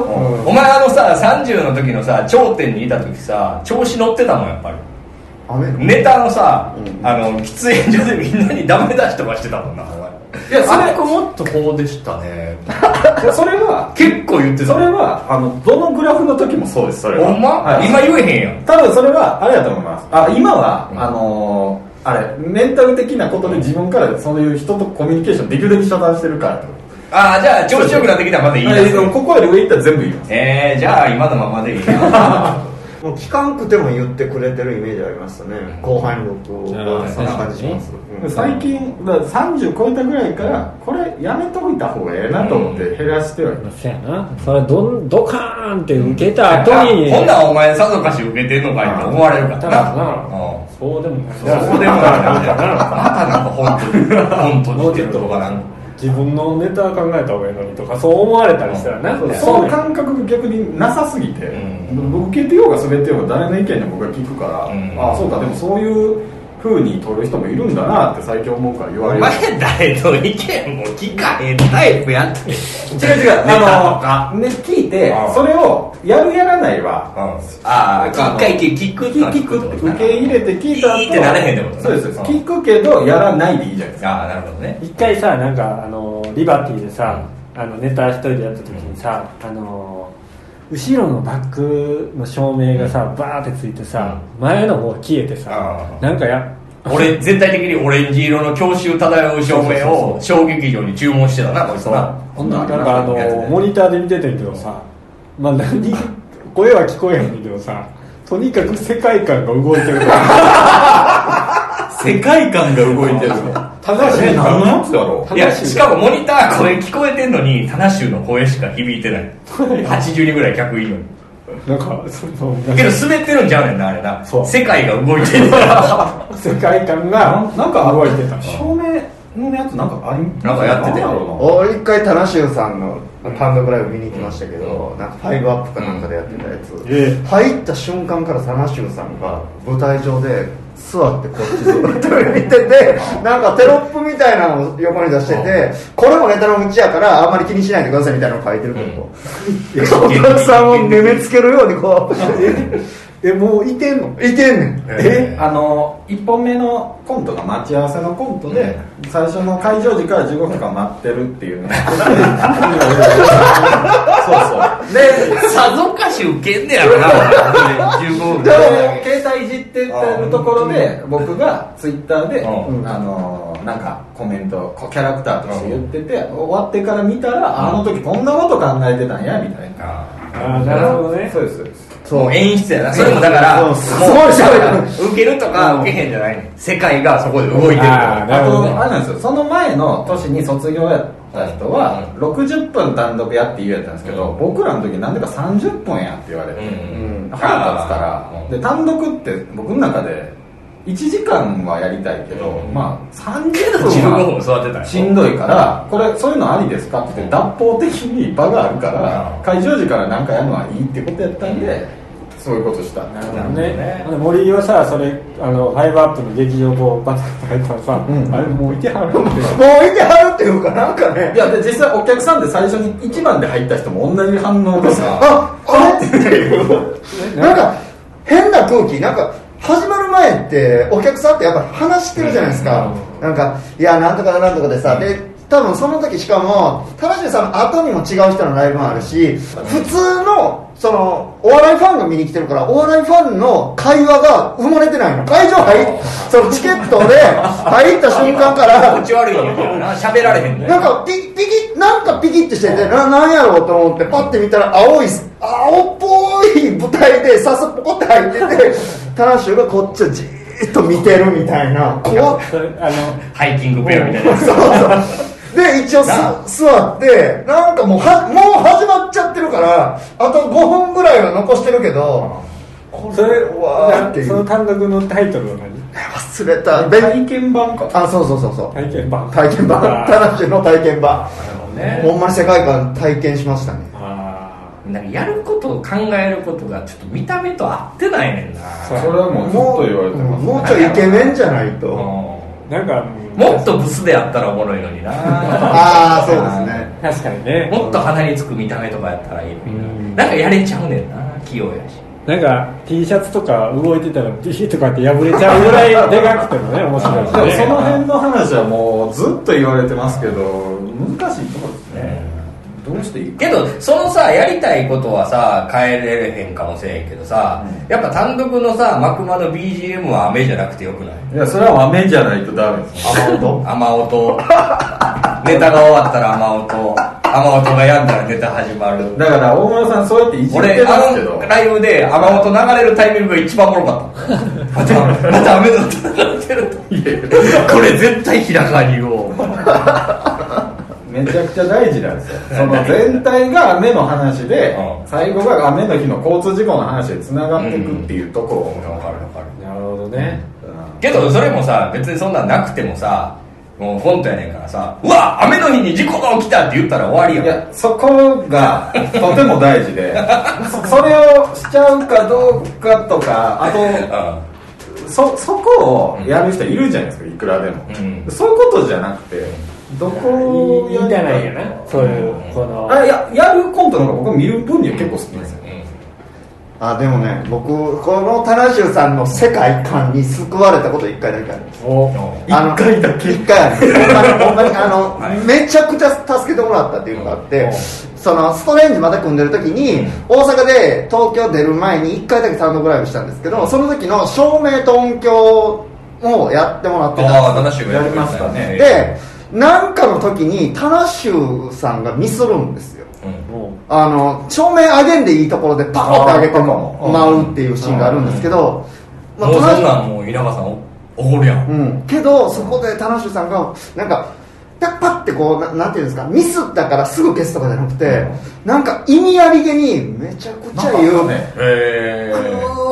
お前あのさ30の時のさ頂点にいた時さ調子乗ってたもんやっぱり。ネタのさ、うん。あの喫煙所でみんなにダメ出しとかしてたもんなお前いやそれあもっとこうでしたね。それは結構言ってたそれはあのどのグラフの時もそうですそれは。ほんま、はい。今言えへんやん。多分それはあれだと思います。あ今は、うん。あのーあれメンタル的なことで自分からそういう人とコミュニケーションできるだけ遮断してるからってこああじゃあ調子よくなってきたらまたと言い。出すはいここより上行ったら全部言いますえー、じゃあ今のままでいいな もう聞かんくても言ってくれてるイメージありましたね後輩の僕はそんな感じします、うん。最近だから30超えたぐらいからこれやめといた方がええなと思って減らしてはいます、そやな。それドンドカーンって受けた後に。ほんならお前さぞかし受けてんのかいって思われるからな。そうでもない。そうでもない。な またなんか本当に本当にって言っとかな自分のネタ考えた方がいいのにとかそう思われたりしたらなそうんかその感覚が逆になさすぎて、うん。受けてようが滑ってようが誰の意見でも僕は聞くから、うん。ああそうかでもそういう風に取る人もいるんだなって最近思うから言われる。お前誰の意見も聞かへんタイプやって。違う違う。あの、ね、聞いてうんそれをやるやらないはああ一回聞く聞聞く受け入れて聞いたってなれへんってことねそうですうん。聞くけどやらないでいいじゃないですか。ああなるほどね。一回さなんかあのリバティでさあのネタ一人でやった時にさ、あの後ろのバックの照明がさバーってついてさ、前の方消えてさあなんかや俺全体的にオレンジ色の郷愁漂う照明を小劇場に注文してたなこいつな。ほんなんかあのモニターで見ててんけどさまあ何声は聞こえへんけどさとにかく世界観が動いてる 世界観が動いてる。正しい何のやつだろいやしかもモニター声聞こえてんのにタナシュの声しか響いてない。80人ぐらい客いるのになんかそのけど滑ってるんちゃうねんなあれな。そう。世界が動いてる 世界観うがなんか動いてた照明のやつなんかありなんかやってたよ。なんだろ俺一回タナシューさんの単独ライブ見に行きましたけど、なんかファイブアップかなんかでやってたやつ、え入った瞬間からタナシューさんが舞台上で座ってこっちずっと見ててなんかテロップみたいなのを横に出しててこれもネタのうちやからあんまり気にしないでくださいみたいなの書いてるけど、お客さんを目目つけるようにこう えもういてんの？いてんねん。え？あの1本目のコントが待ち合わせのコントで、最初の会場時から15分間待ってるっていうね。そうそう。でさぞかし受けんねやろな。15 分で携帯いじってるところで僕がツイッターで、うん。あのなんかコメントこうキャラクターとして言ってて、終わってから見たら、あの時こんなこと考えてたんやみたいな、ああなるほどね。そうですそうですもう演出やな。それもだからもうそうすごい喋る受けるとか受けへんじゃない世界がそこで動いてるあーなるほどね。あとあれなんですよ。その前の年に卒業やった人は60分単独やって言うやったんですけど、僕らの時なんでか30分やって言われて、うん。腹立つから。単独って僕の中で1時間はやりたいけど、まあ30 15分はしんどいからこれそういうのありですかって言って脱法的に場があるからうん。会場時から何かやるのはいいってことやったんでそういうことした。なるほどね。ね。森はさそれあのファイブアップの劇場こうバタバタ入ったらさ、ん。あれもういてはるってもういてはるっていうかなんかね。いやで実際お客さんで最初に1番で入った人も同じ反応でさ ああれ？っていうなんか変な空気なんか始まる前ってお客さんってやっぱ話してるじゃないですか、なんかいやなんとかなんとかでさで多分その時しかも田中さんの後にも違う人のライブもあるし普通のそのお笑いファンが見に来てるからお笑いファンの会話が生まれてないの。会場入っそのチケットで 入った瞬間から気持ち悪いんやけどな喋られへんね。なんかピピキなんかピキってしててななんやろうと思ってパッて見たら青い青っぽい舞台でさすポコって入ってて タナシュがこっちをじーっと見てるみたいな。怖っあのハイキングペアみたいな。そうそうで一応す座ってなんかもうはもう始まっちゃってるからあと5分ぐらいは残してるけどそれわーっていうその単独のタイトルは忘れた。体験版か。あそうそうそうそう。何体験版。体験版。あー。タナシュの体験版。ね。ほんまに世界観体験しましたね。あなんかやることを考えることがちょっと見た目と合ってないねんな。そうそれはもうずっと言われてます、もうちょいイケメンじゃないとなんかんもっとブスであったらおもろいのにな。ああそうですね。確かにね。もっと鼻につく見た目とかやったらいいのにうん。ななんかやれちゃうねんな器用やし。なんか T シャツとか動いてたらビシッとかって破れちゃうぐらいでかくてもね面白いしでもねその辺の話はもうずっと言われてますけど難しいとこどうしていいか。けどそのさやりたいことはさ変えれへんかもしれんけどさ、やっぱ単独のさ幕間の BGM は雨じゃなくてよくない？いやそれは豆じゃないとダメです雨音雨音ネタが終わったら雨音雨音がやんだらネタ始まる。だから大村さんそうやっていじって俺ますけど。あのライブで雨音流れるタイミングが一番おもろかった。またまた雨の音流れてると。これ絶対平川に言おうめちゃくちゃ大事なんですよ。その全体が雨の話でうん。最後が雨の日の交通事故の話でつながっていくっていうところをわかる。わかるなるほどね。けどそれもさ別にそんなんなくてもさもうコントやねんからさうわ雨の日に事故が起きたって言ったら終わりやん。いやそこが とても大事でそれをしちゃうかどうかとかあとそそこをやる人いるじゃないですかいくらでも、うん。そういうことじゃなくてどこをいいんじゃないかな。そういうこの。あいややるコントの方が僕見る分には結構好きですよあでもね僕このタナシュさんの世界観に救われたこと一回だけあるんです。お。あの一回だけ？一回あるんですほんまにあの、はい。めちゃくちゃ助けてもらったっていうのがあって、うんそのストレンジまた組んでる時に、大阪で東京出る前に一回だけ単独ライブしたんですけどその時の照明と音響をやってもらってああたんですやりましたね。でなんかの時にタナシュさんがミスるんですよ。もあの正面上げんでいいところでパコって上げて舞うっていうシーンがあるんですけど、まあもうそんなんもう稲葉さんおるやん。うん、けどそこで田中さんがなんかパッパッてこうななんていうんですかミスったからすぐ消すとかじゃなくて、なんか意味ありげにめちゃくちゃ言う、ね。へく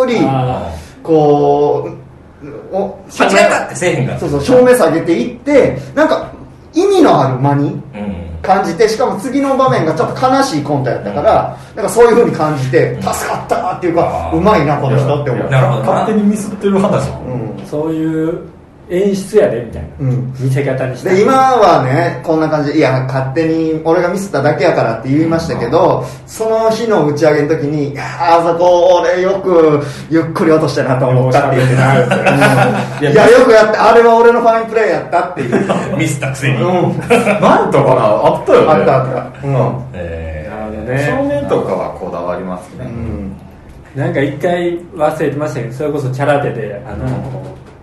ーりあこうお間違えたってせえへんから。そうそう正面下げていってなんか意味のある間にうん。感じてしかも次の場面がちょっと悲しいコントやったから、なんかそういうふうに感じて助かったっていうか、うまいなこの人って思ったなるほど。な勝手にミスってる話。うん。そういう演出やでみたいな、うん。見せ方にしてで今はねこんな感じ。でいや勝手に俺がミスっただけやからって言いましたけどその日の打ち上げの時にいやあそこ俺よくゆっくり落としたなと思ったって言ってたうん。いやよくやってあれは俺のファインプレーやったっていう、ミスったくせに。うん、なんとかなあったよね。あったあった。うん。えなるほど正ね面とかはこだわりますね、うん。なんか一回忘れてましたけどそれこそチャラテであの、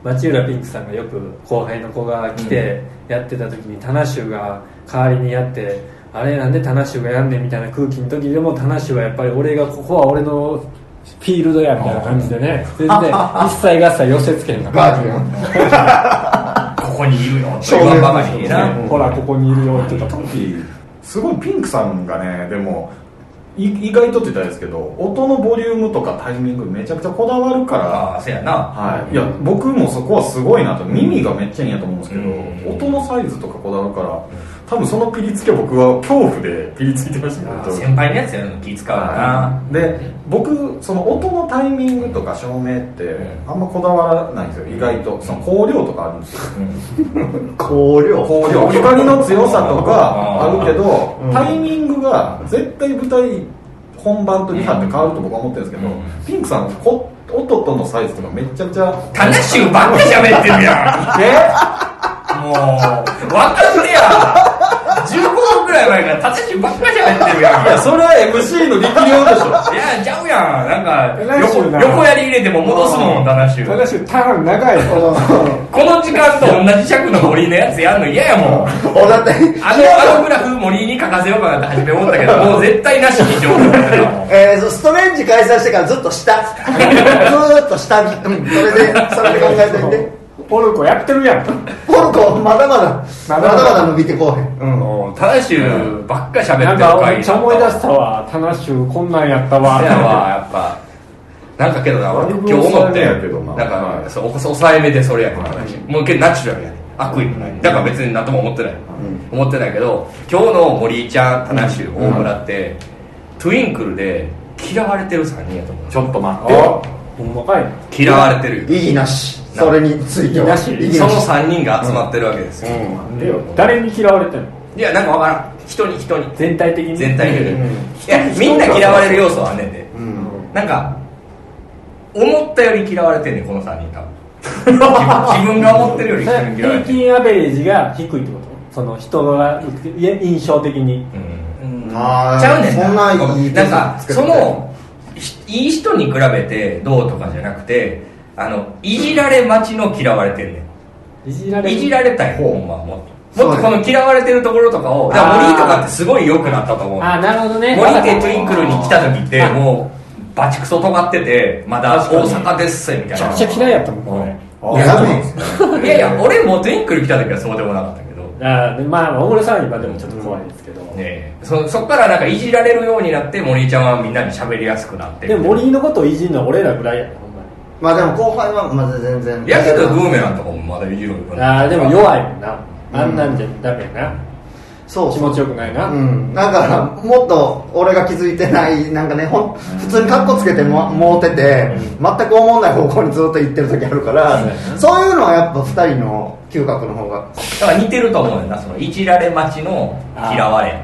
町浦ピンクさんがよく後輩の子が来てやってた時にタナシュが代わりにやってあれなんでタナシュがやんねんみたいな空気の時でもタナシュはやっぱり俺がここは俺のフィールドやみたいな感じでね全然 一切合切寄せつけへんかガーディアンーここにいるよ。と言わんばかりほらここにいるよって言ったとすごいピンクさんがねでもい意外とって言ったらあれですけど音のボリュームとかタイミングめちゃくちゃこだわるからああせやな。はい、いや僕もそこはすごいなと耳がめっちゃいいんやと思うんですけど、うん。音のサイズとかこだわるから多分そのピリつけ僕は恐怖でピリついてましたけど先輩のやつやるの気使うよなで僕その音のタイミングとか照明ってあんまこだわらないんですよ。意外と。その光量とかあるんですよ。香料光量。光の強さとかあるけどうん。タイミングが絶対舞台本番とリハって変わると僕は思ってるんですけど、うん。ピンクさんこ音とのサイズとかめちゃくちゃタナシュばっか喋ってるやん。え？もう分かってや15分くらい前からタナシュばっか喋ってるやん。いやそれは MC の力量でしょ。いや、ちゃうやん。なんか、横横やり入れても戻すもん、タナシュ。タナシュターン長いよ。この時間と同じ尺の森のやつやんの嫌やもん。おだってあの、あのグラフ森に書かせようかなって初め思ったけど、もう絶対なしにしようと。えー、ストレンジ開催してからずっと下。ずーっと下に、うん、それでそれで考えてみてポルコやってるやん。ポルコ？まだまだ。まだまだ。伸びてこうへん、うん、タナシュばっか喋ってるなんか回めっちゃ思い出したわタナシュこんなんやったわ。やわ、やっぱ。なんかけどな、俺今日思って、な。な。んか抑えめでそれやから、もうけどナチュラルやね。悪意もない。だから別に何とも思ってない。思ってないけど、今日の森井ちゃん、タナシュ、大村って、トゥインクルで嫌われてる3人やと思う。ちょっと待って。よほんまかいな。嫌われてるよ。意義なし。それについては。意義なし。その意義なし3人が集まってるわけですよ。誰に嫌われてんの？いや、なんかわからん。人に人に。全体的に？全体的に。うん。いや、みんな嫌われる要素はあんねんで。うんなんか、思ったより嫌われてんねん、この3人多分。自分自分が思ってるより嫌われ平てる。均アベレージが低いってこと？その人が印象的に。うん。あーちゃうねんそんないいなんかそのひいい人に比べてどうとかじゃなくてあのいじられ待ちの嫌われてんね。いじられんいじられたいほんまはもっと。もっとこの嫌われてるところとかをだから森とかってすごい良くなったと思う。あなるほどね。森ってトゥインクルに来た時ってあもうバチクソ尖っててまだ大阪ですみたいな。めちゃくちゃ嫌いやったもん。俺あいやそうなんいやいや俺もトゥインクル来た時はそうでもなかったけどあでまあ大村さんは今でもちょっと怖いですけど、ねえ。そそっからなんかいじられるようになって森井ちゃんはみんなに喋りやすくなってでも森井のことをいじるのは俺らぐらいや。なほんまにまあでも後輩はまだ全然。やけどブーメランとかもまだいじるよあーでも弱いもんな。あんなんじゃダメやな、そう。気持ちよくないな、うん、だからもっと俺が気づいてないなんかねほん普通にカッコつけてももうてて、全く思わない方向にずっと行ってる時あるから、そういうのはやっぱ2人の嗅覚の方が。だから似てると思うよなそのいじられ待ちの嫌われ。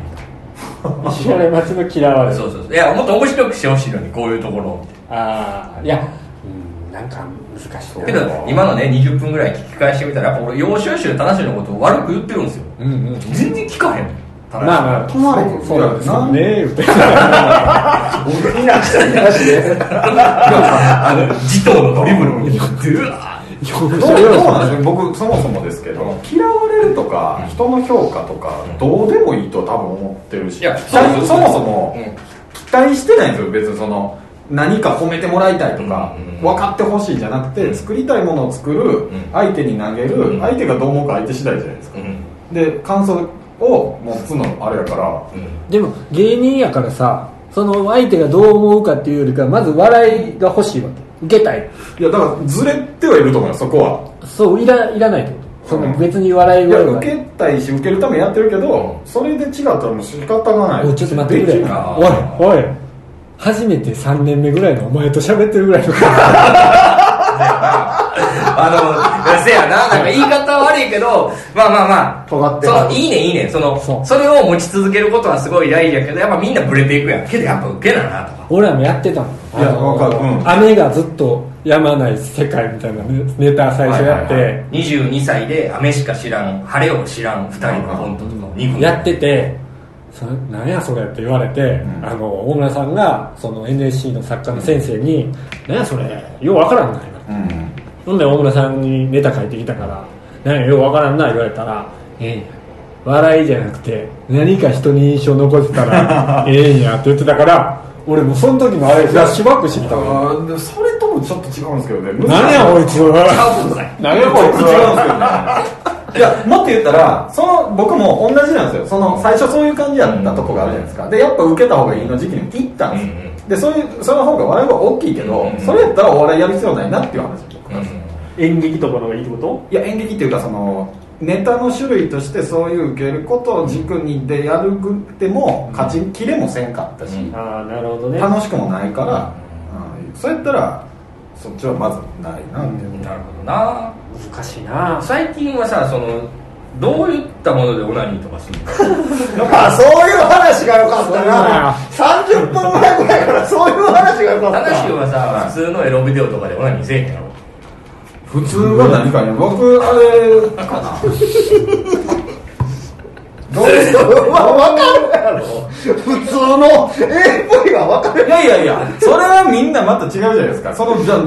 いじられ待ちの嫌われ。そうそうそう。いやもっと面白くしてほしいのにこういうところをああいやうんなんか難しそうけど今のね20分ぐらい聞き返してみたらやっぱ俺要所要所で正しいのことを悪く言ってるんですよ。うんうん。全然聞かへん。まあまあ止まれてる。そうなんですよ。ね言って俺になくちゃいなしで あの児童のドリブルによって うわどうどうなんで僕そもそもですけど嫌われとか人の評価とかどうでもいいと多分思ってるし。いやそそもそもうん期待してないんですよ別にその何か褒めてもらいたいとかうん分かってほしいじゃなくて作りたいものを作るん。相手に投げるうん。相手がどう思うか相手次第じゃないですか。うん。で感想を持つのあれやから。でも芸人やからさその相手がどう思うかっていうよりかまず笑いが欲しいわけ受けたいいやだからずれてはいると思いますそこは。そういらいらないってこと。別に笑いいや声は受けたいし受けるためにやってるけどそれで違ったらもう仕方がない。おいちょっと待ってくれ。できない。おいおい。初めて3年目ぐらいのお前と喋ってるぐらいの あの、せやな、なんか言い方は悪いけど、まあまあまあ、尖ってる。そういいねいいね、そのそれを持ち続けることはすごい大事やけど、やっぱみんなブレていくやん。けどやっぱ受けななとか。俺らもやってたもん。いやかる。うん。雨がずっと止まない世界みたいなネネタ最初やって、はいはいは22歳で雨しか知らん、晴れを知らん2人のコントとかを2分。やっててそ「何やそれ」って言われて、ん。あの大村さんがその NSC の作家の先生に「何やそれようわからんない」うんほんで大村さんにネタ書いてきたから「何やようわからんな」言われたら「ええんや笑いじゃなくて何か人に印象残せたら ええんや」って言ってたから俺もうその時のあれフラッシュバックしてきたもんあーでそれともちょっと違うんですけどね。何やこいつ。何やこいつ違うんですけどね。いやもっと言ったらその僕も同じなんですよ。その最初そういう感じやったとこがあるじゃないですか。でやっぱ受けた方がいいの時期に行ったんですよ、でそういうその方が笑いは大きいけど、それやったらお笑いやる必要ないなっていう話演劇とかのがいいってこと？いや演劇っていうかそのネタの種類としてそういう受けることを軸にでやるくっても勝ちきれもせんかったし、うん。ああなるほどね。楽しくもないから、うん。そうやったらそっちはまずないなって。いう、なるほどな。難しいな。最近はさ、その、どういったものでオナニーとかするの あそういう話がよかったな。30分前ぐらいからそういう話がよかった。話はさ、普通のエロビデオとかでオナニーせえへんやろ。普通は何かね僕あれかな。どういうまあ分かるやろ。普通の AV は分かる。いやいやいやそれはみんなまた違うじゃないですか。そのじゃあ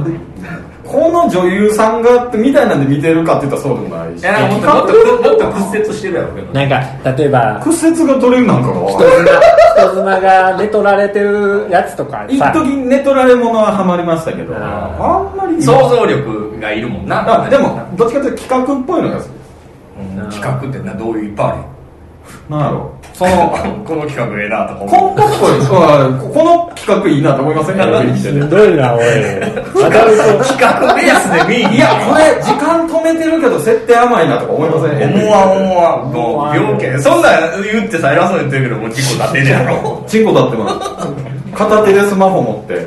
この女優さんがみたいなんで見てるかって言ったらそうでもないし。いや、なんかもっと、屈折してるやろうけど。なんか例えば屈折が取れるなんかが分かる人妻が寝取られてるやつとか一さ時寝取られ者はハマりましたけどああんまり想像力がいるもんな。あでもどっちかというと企画っぽいのが好きです。うん。企画ってな、どういういっぱいあるなんやろ。その この企画ええなとかコントっぽいあこの企画いいなと思いません？かしんどいなおい。企画ベースで見いやこれ時間止めてるけど設定甘いなとか思いません？思わん思わん。もう 病気。そんなん言ってさ偉そうに言ってるけどもう事故なってんねやろ。チンコ立ってます片手でスマホ持って。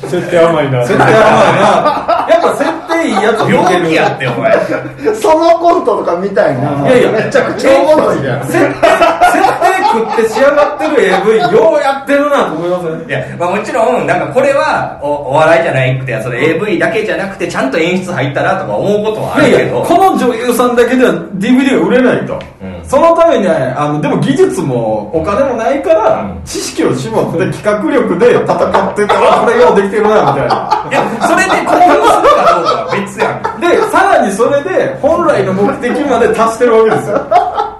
設定甘いな。設定甘いな。やっぱ設定いいやつ見て病る気やってお前。そのコントとか見たいな。いやいや。めちゃくちゃおもろいじゃん。設定設定食って仕上がってる AV ようやってるなと思いません？いや、まあ、もちろんなんかこれはおお笑いじゃなくてそれ AV だけじゃなくてちゃんと演出入ったなとか思うことはあるけど。この女優さんだけでは DVD が売れないと、うん。そのためにはあのでも技術もお金もないから、うん。知識を絞って企画力で戦ってたら これようできてるなみたいな。いやそれで興奮するかどうかは別やん。でさらにそれで本来の目的まで達してるわけですよ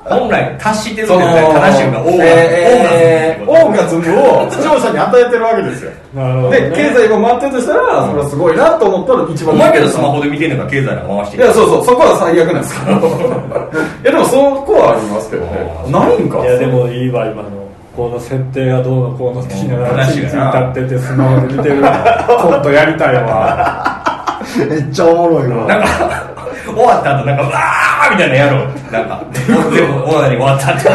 本来達してるってその話がオーガえー。オーガガズムを視聴者に与えてるわけですよ。なるほどね。で経済が回ってるとしたらそれはすごいなと思ったら一番お前けどスマホで見てんのか経済が回していやそうそうそこは最悪なんですけど いやでもそこはありますけど。ねないんか。いやでもいいわ今のこの設定がどうのこうの的な話がな立っててスマホで見てるコントやりたいわ。めっちゃおもろいわ。なんか、終わった後、なんか、わーみたいなやろう。なんか、全部、オーナーに終わった後。わ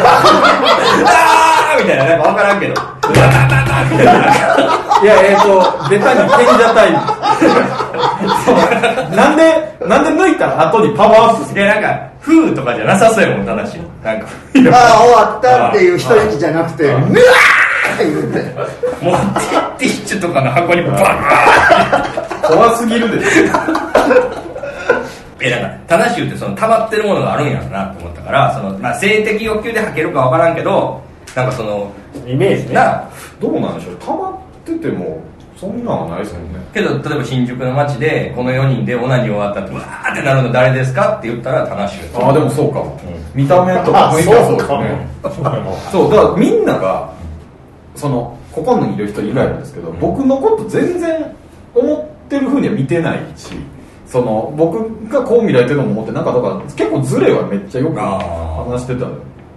ーみたいな、なんかわからんけど。わーわーわーみたいな。いや、えっ、と、ベタに賢者タイム。なんで、なんで抜いた後にパワーアップするいや、なんか、ふーとかじゃなさそうやもん、正しい。なんか、ああ終わったっていう一息じゃなくて「うわー!」言うてもう、ティッシュとかの箱にバー怖すぎるで。え、なんか、正しいってその、溜まってるものがあるんやろなと思ったから、その、まあ、性的欲求で吐けるかわからんけど、なんかその、イメージね。な、どうなんでしょう。溜まってても、そんなんはないですもんね。けど例えば新宿の街でこの4人でオナニー終わったってわーってなるの誰ですかって言ったら田中ああでもそうかも、見た目とか雰囲気はそうですねそうだからみんながそのここにいる人以外なんですけど、僕のこと全然思ってるふうには見てないしその僕がこう見られてるのも思ってなんかだから結構ズレはめっちゃよくあ話してた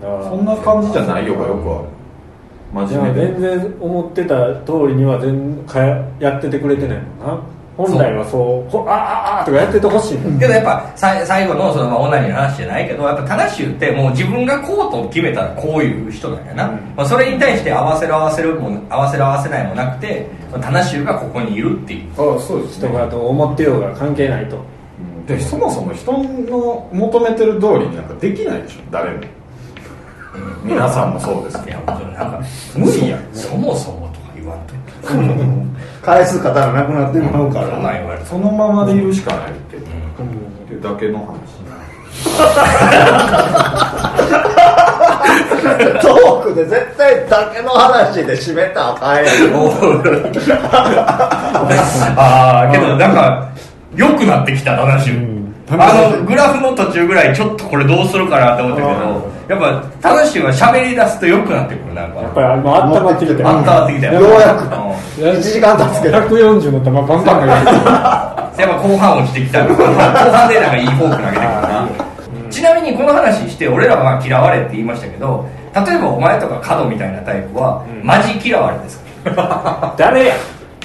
そんな感じじゃないよがよくあるいや真面目で。全然思ってた通りには全かやっててくれてないもんな本来はそうほあああとかやっててほしいけどやっぱさ最後のその、まあ、オナニーの話じゃないけどやっぱタナシュってもう自分がこうと決めたらこういう人なんやな、まあ、それに対して合わせる合わせるも合わせる合わせないもなくてタナシュがここにいるっていう。ああそうです。人がと思ってようが関係ないと。でそもそも人の求めてる通りになんかできないでしょ。誰も。皆さんもそうですいけや本当になんか無理やん。そもそもとか言わんと 返す方がなくなってまうから言われてどそのままでいるしかないって。いうだけの話。トークで絶対だけの話で締めたら あかんやんああけどなんか良くなってきた話、あのグラフの途中ぐらいちょっとこれどうするかなって思ったけどやっぱ話は喋り出すと良くなってくるなんかやっぱ。りあの温まってきてあったまってきたよようやくうん。1時間経つけど。140の球バンバン投げてやっぱ後半落ちてきた。後半でなんかいいフォーク投げてくるな。ちなみにこの話して俺らはまあ嫌われって言いましたけど例えばお前とか角みたいなタイプはマジ嫌われですか？誰や？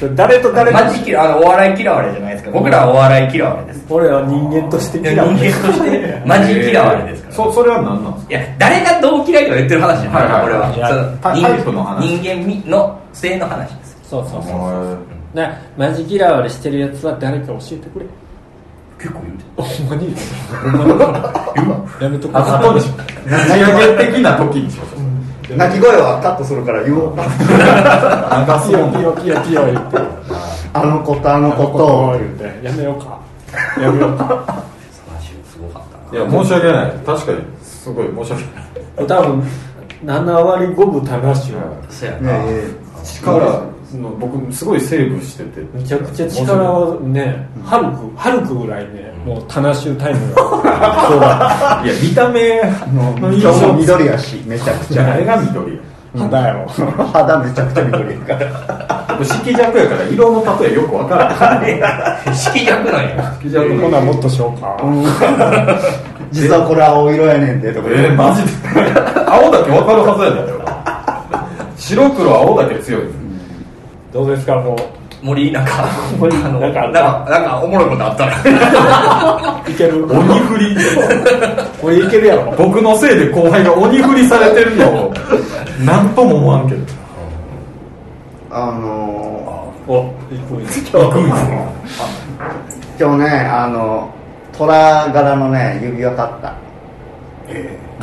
誰と誰と？マジ嫌あのお笑い嫌われじゃないですか。僕らはお笑い嫌われです。俺は人間として嫌い人間としてマジ嫌われですから。そそれは何なんですか？いや誰がどう嫌いとか言ってる話じゃない、はいはい俺は。いやその人タタイプの話。人間みの性の話です。そうそうそうはなマジ嫌われしてるやつは誰か教えてくれ。結構言うてほんまに。ほんまに。やめとこあ後に仕上げ的な時にしましょう鳴き声はカットするから言おう。流すよ。ピヨピヨピヨ言ってあの子と。あの子ことをと言ってやめようか。やめようか。話すごかったいや申し訳ない。確かに。すごい申し訳ない。多分7割5分正しいわ。そうやな、ねえ力の僕すごいセーブしてて。めちゃくちゃ力をねハルクハルクぐらいねもうタナシュタイムが。そうだ。いや見た目の印今日も象緑やしめちゃくちゃ。誰が緑や肌やろ肌めちゃくちゃ緑やから。僕色弱やから色の例えよくわからない色弱なんや。色弱ほなもっとしようか。実はこれ青色やねんでとか。えー、マジで。青だけわかるはずやねんよ白黒青だけ強いどうですかもう。森なんか。森あの。なんかあなんかなんかおもろいことあったら いける？鬼振り。これいけるやろ。僕のせいで後輩が鬼振りされてるのを何とも思わんけど。あのお。行くんや行くんですねー、今日ねあの虎柄のね指輪買った。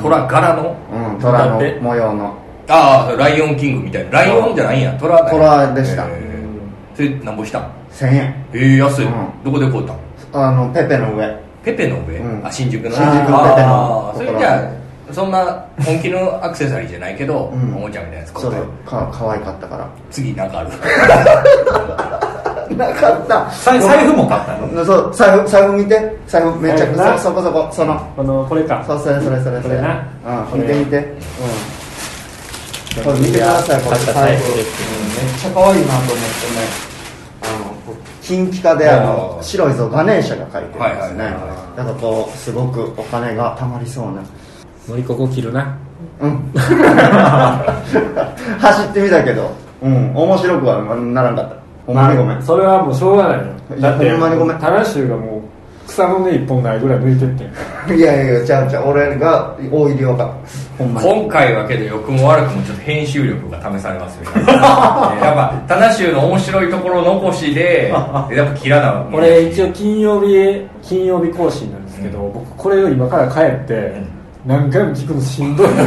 虎柄の？うん虎のえ模様のああライオンキングみたいな。ライオンじゃないん。や虎だ虎でした。えー。それなんぼしたん？1000円。えー、安い、うん。どこで買うたん？あのペペの上。ペペの上、うん。あ新宿の？新宿のペペのそれじゃあそんな本気のアクセサリーじゃないけど、うん。おもちゃみたいなやつ買そううたかかわいかったから。次なんかある。なかった。財財布も買ったの？そう財布財布見て。財布めちゃくちゃ。そこそこその。このこれか。そうそれそれそれ。それな。うん見て見て。うんこれ見てくださいこれ。買った財布財布ですめっちゃ可愛いなと思ってね。あの金ピカであの白い像ガネーシャが描いてるんですね。はいはいはいはだからこうすごくお金が貯まりそうな。森ここ切るな。うん。走ってみたけど。うん。面白くはならんかった。ほんまにごめん。それはもうしょうがないよ。だってほんまにごめん。タナシュがもう草の根一本ないぐらい抜いてってんいやいやちゃうちゃう俺が大入り分かったほんまに。今回はけど良くも悪くもちょっと編集力が試されますよね。やっぱタナシューの面白いところ残しで やっぱキラなこれ一応金曜日金曜日更新なんですけど、僕これを今から帰って何回も聞くのしんどい。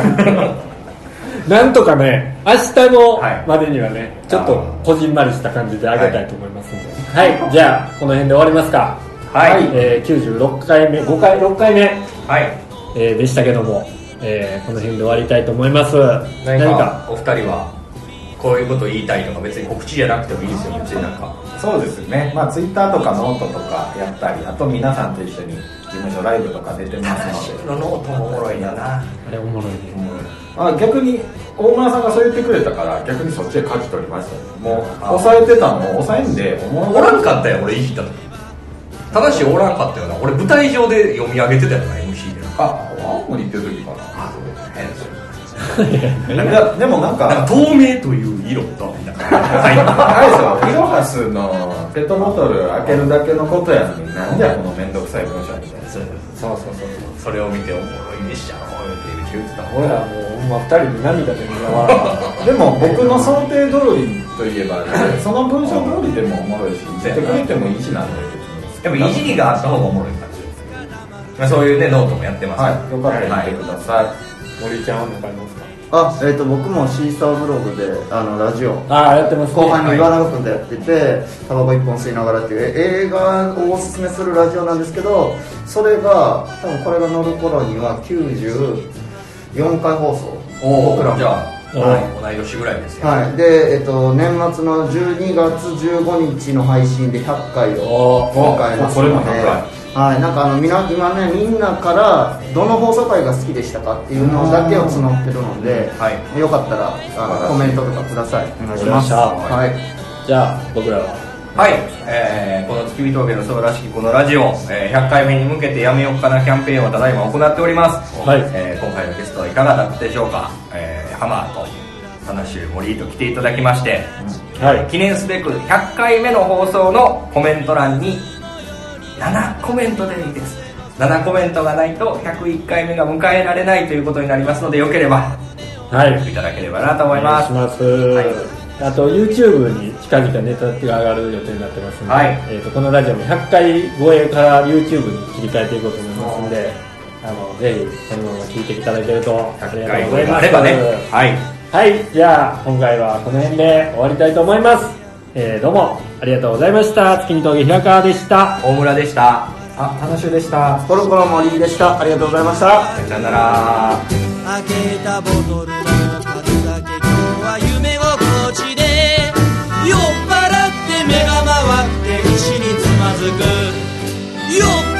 なんとかね明日のはいまでにはね、ちょっとこじんまりした感じであげたいと思いますんで。はい、じゃあこの辺で終わりますかはい。えー、96回目5回6回目、はい。えーでしたけども、えーこの辺で終わりたいと思います。何かお二人はこういうこと言いたいとか別に告知じゃなくてもいいですよ別になんか。そうですね。まあツイッターとかノートとかやったりあと皆さんと一緒に事務所ライブとか出てますので。のノートもおもろいな。あれおもろいね。あ逆に大村さんがそう言ってくれたから逆にそっちで書き取りました。ねもう抑えてたのを抑えんでおもおらんかったよ俺いじった時正しいおらんかったよな。俺舞台上で読み上げてたよな MC で。あ青森行ってる時かな。あそう。です変ですよいやでもなんか透明という色とみたいな。あれですよイロハスのペットボトル開けるだけのことやのになんじゃこの面倒くさい文章みたいな。そうそうそうそう。それを見ておもろいでしょって言ってた俺らもうほんま二人で涙で見ながらでも僕の想定通りといえば、その文章通りでもおもろいし言ってくれてもいいしなんででもいじりがあった方がおもろい感じまあ、そういうねノートもやってます。はいよかったら見てください、森ちゃんは何かありますか？あえっ、と僕もシーサーブログであのラジオ。ああやってますね。後半にはい。岩永君とやっててタバコ一本吸いながらっていうえ映画をおすすめするラジオなんですけどそれが多分これが乗る頃には94回放送。おお僕らも。じゃあ、おはい、同い年ぐらいですよ、はい、で、えっと、年末の12月15日の配信で100回をお迎えますこれもので、100はい、なんかあのみな今ねみんなからどの放送回が好きでしたかっていうのだけを募ってるので、はい。よかったらあのコメントとかください。お願いします。はい。じゃあ僕らは。はい、えーこの月見峠の素晴らしきこのラジオ、えー100回目に向けてやめよっかなキャンペーンをただいま行っております、はい。えー今回のゲストはいかがだったでしょうか、えーハマーと花州森と来ていただきまして、はい。記念すべく100回目の放送のコメント欄に7コメントでいいです。7コメントがないと101回目が迎えられないということになりますのでよければはい。いただければなと思います。いします、はい。あと YouTube に近々ネタが上がる予定になってますので、はい。えー、とこのラジオも100回超えから YouTube に切り替えていこうと思いますのであのぜひ今後聞いていただけるとありがとうございます、ね、はい。はい。じゃあ今回はこの辺で終わりたいと思います、えー、どうもありがとうございました。月見峠平川でした。大村でした。あ楽し中でした。コロコロ森でした。ありがとうございました。さよなら。開けたボトルの数だけ今日は夢心地で酔っ払って目が回って石につまずく。酔っ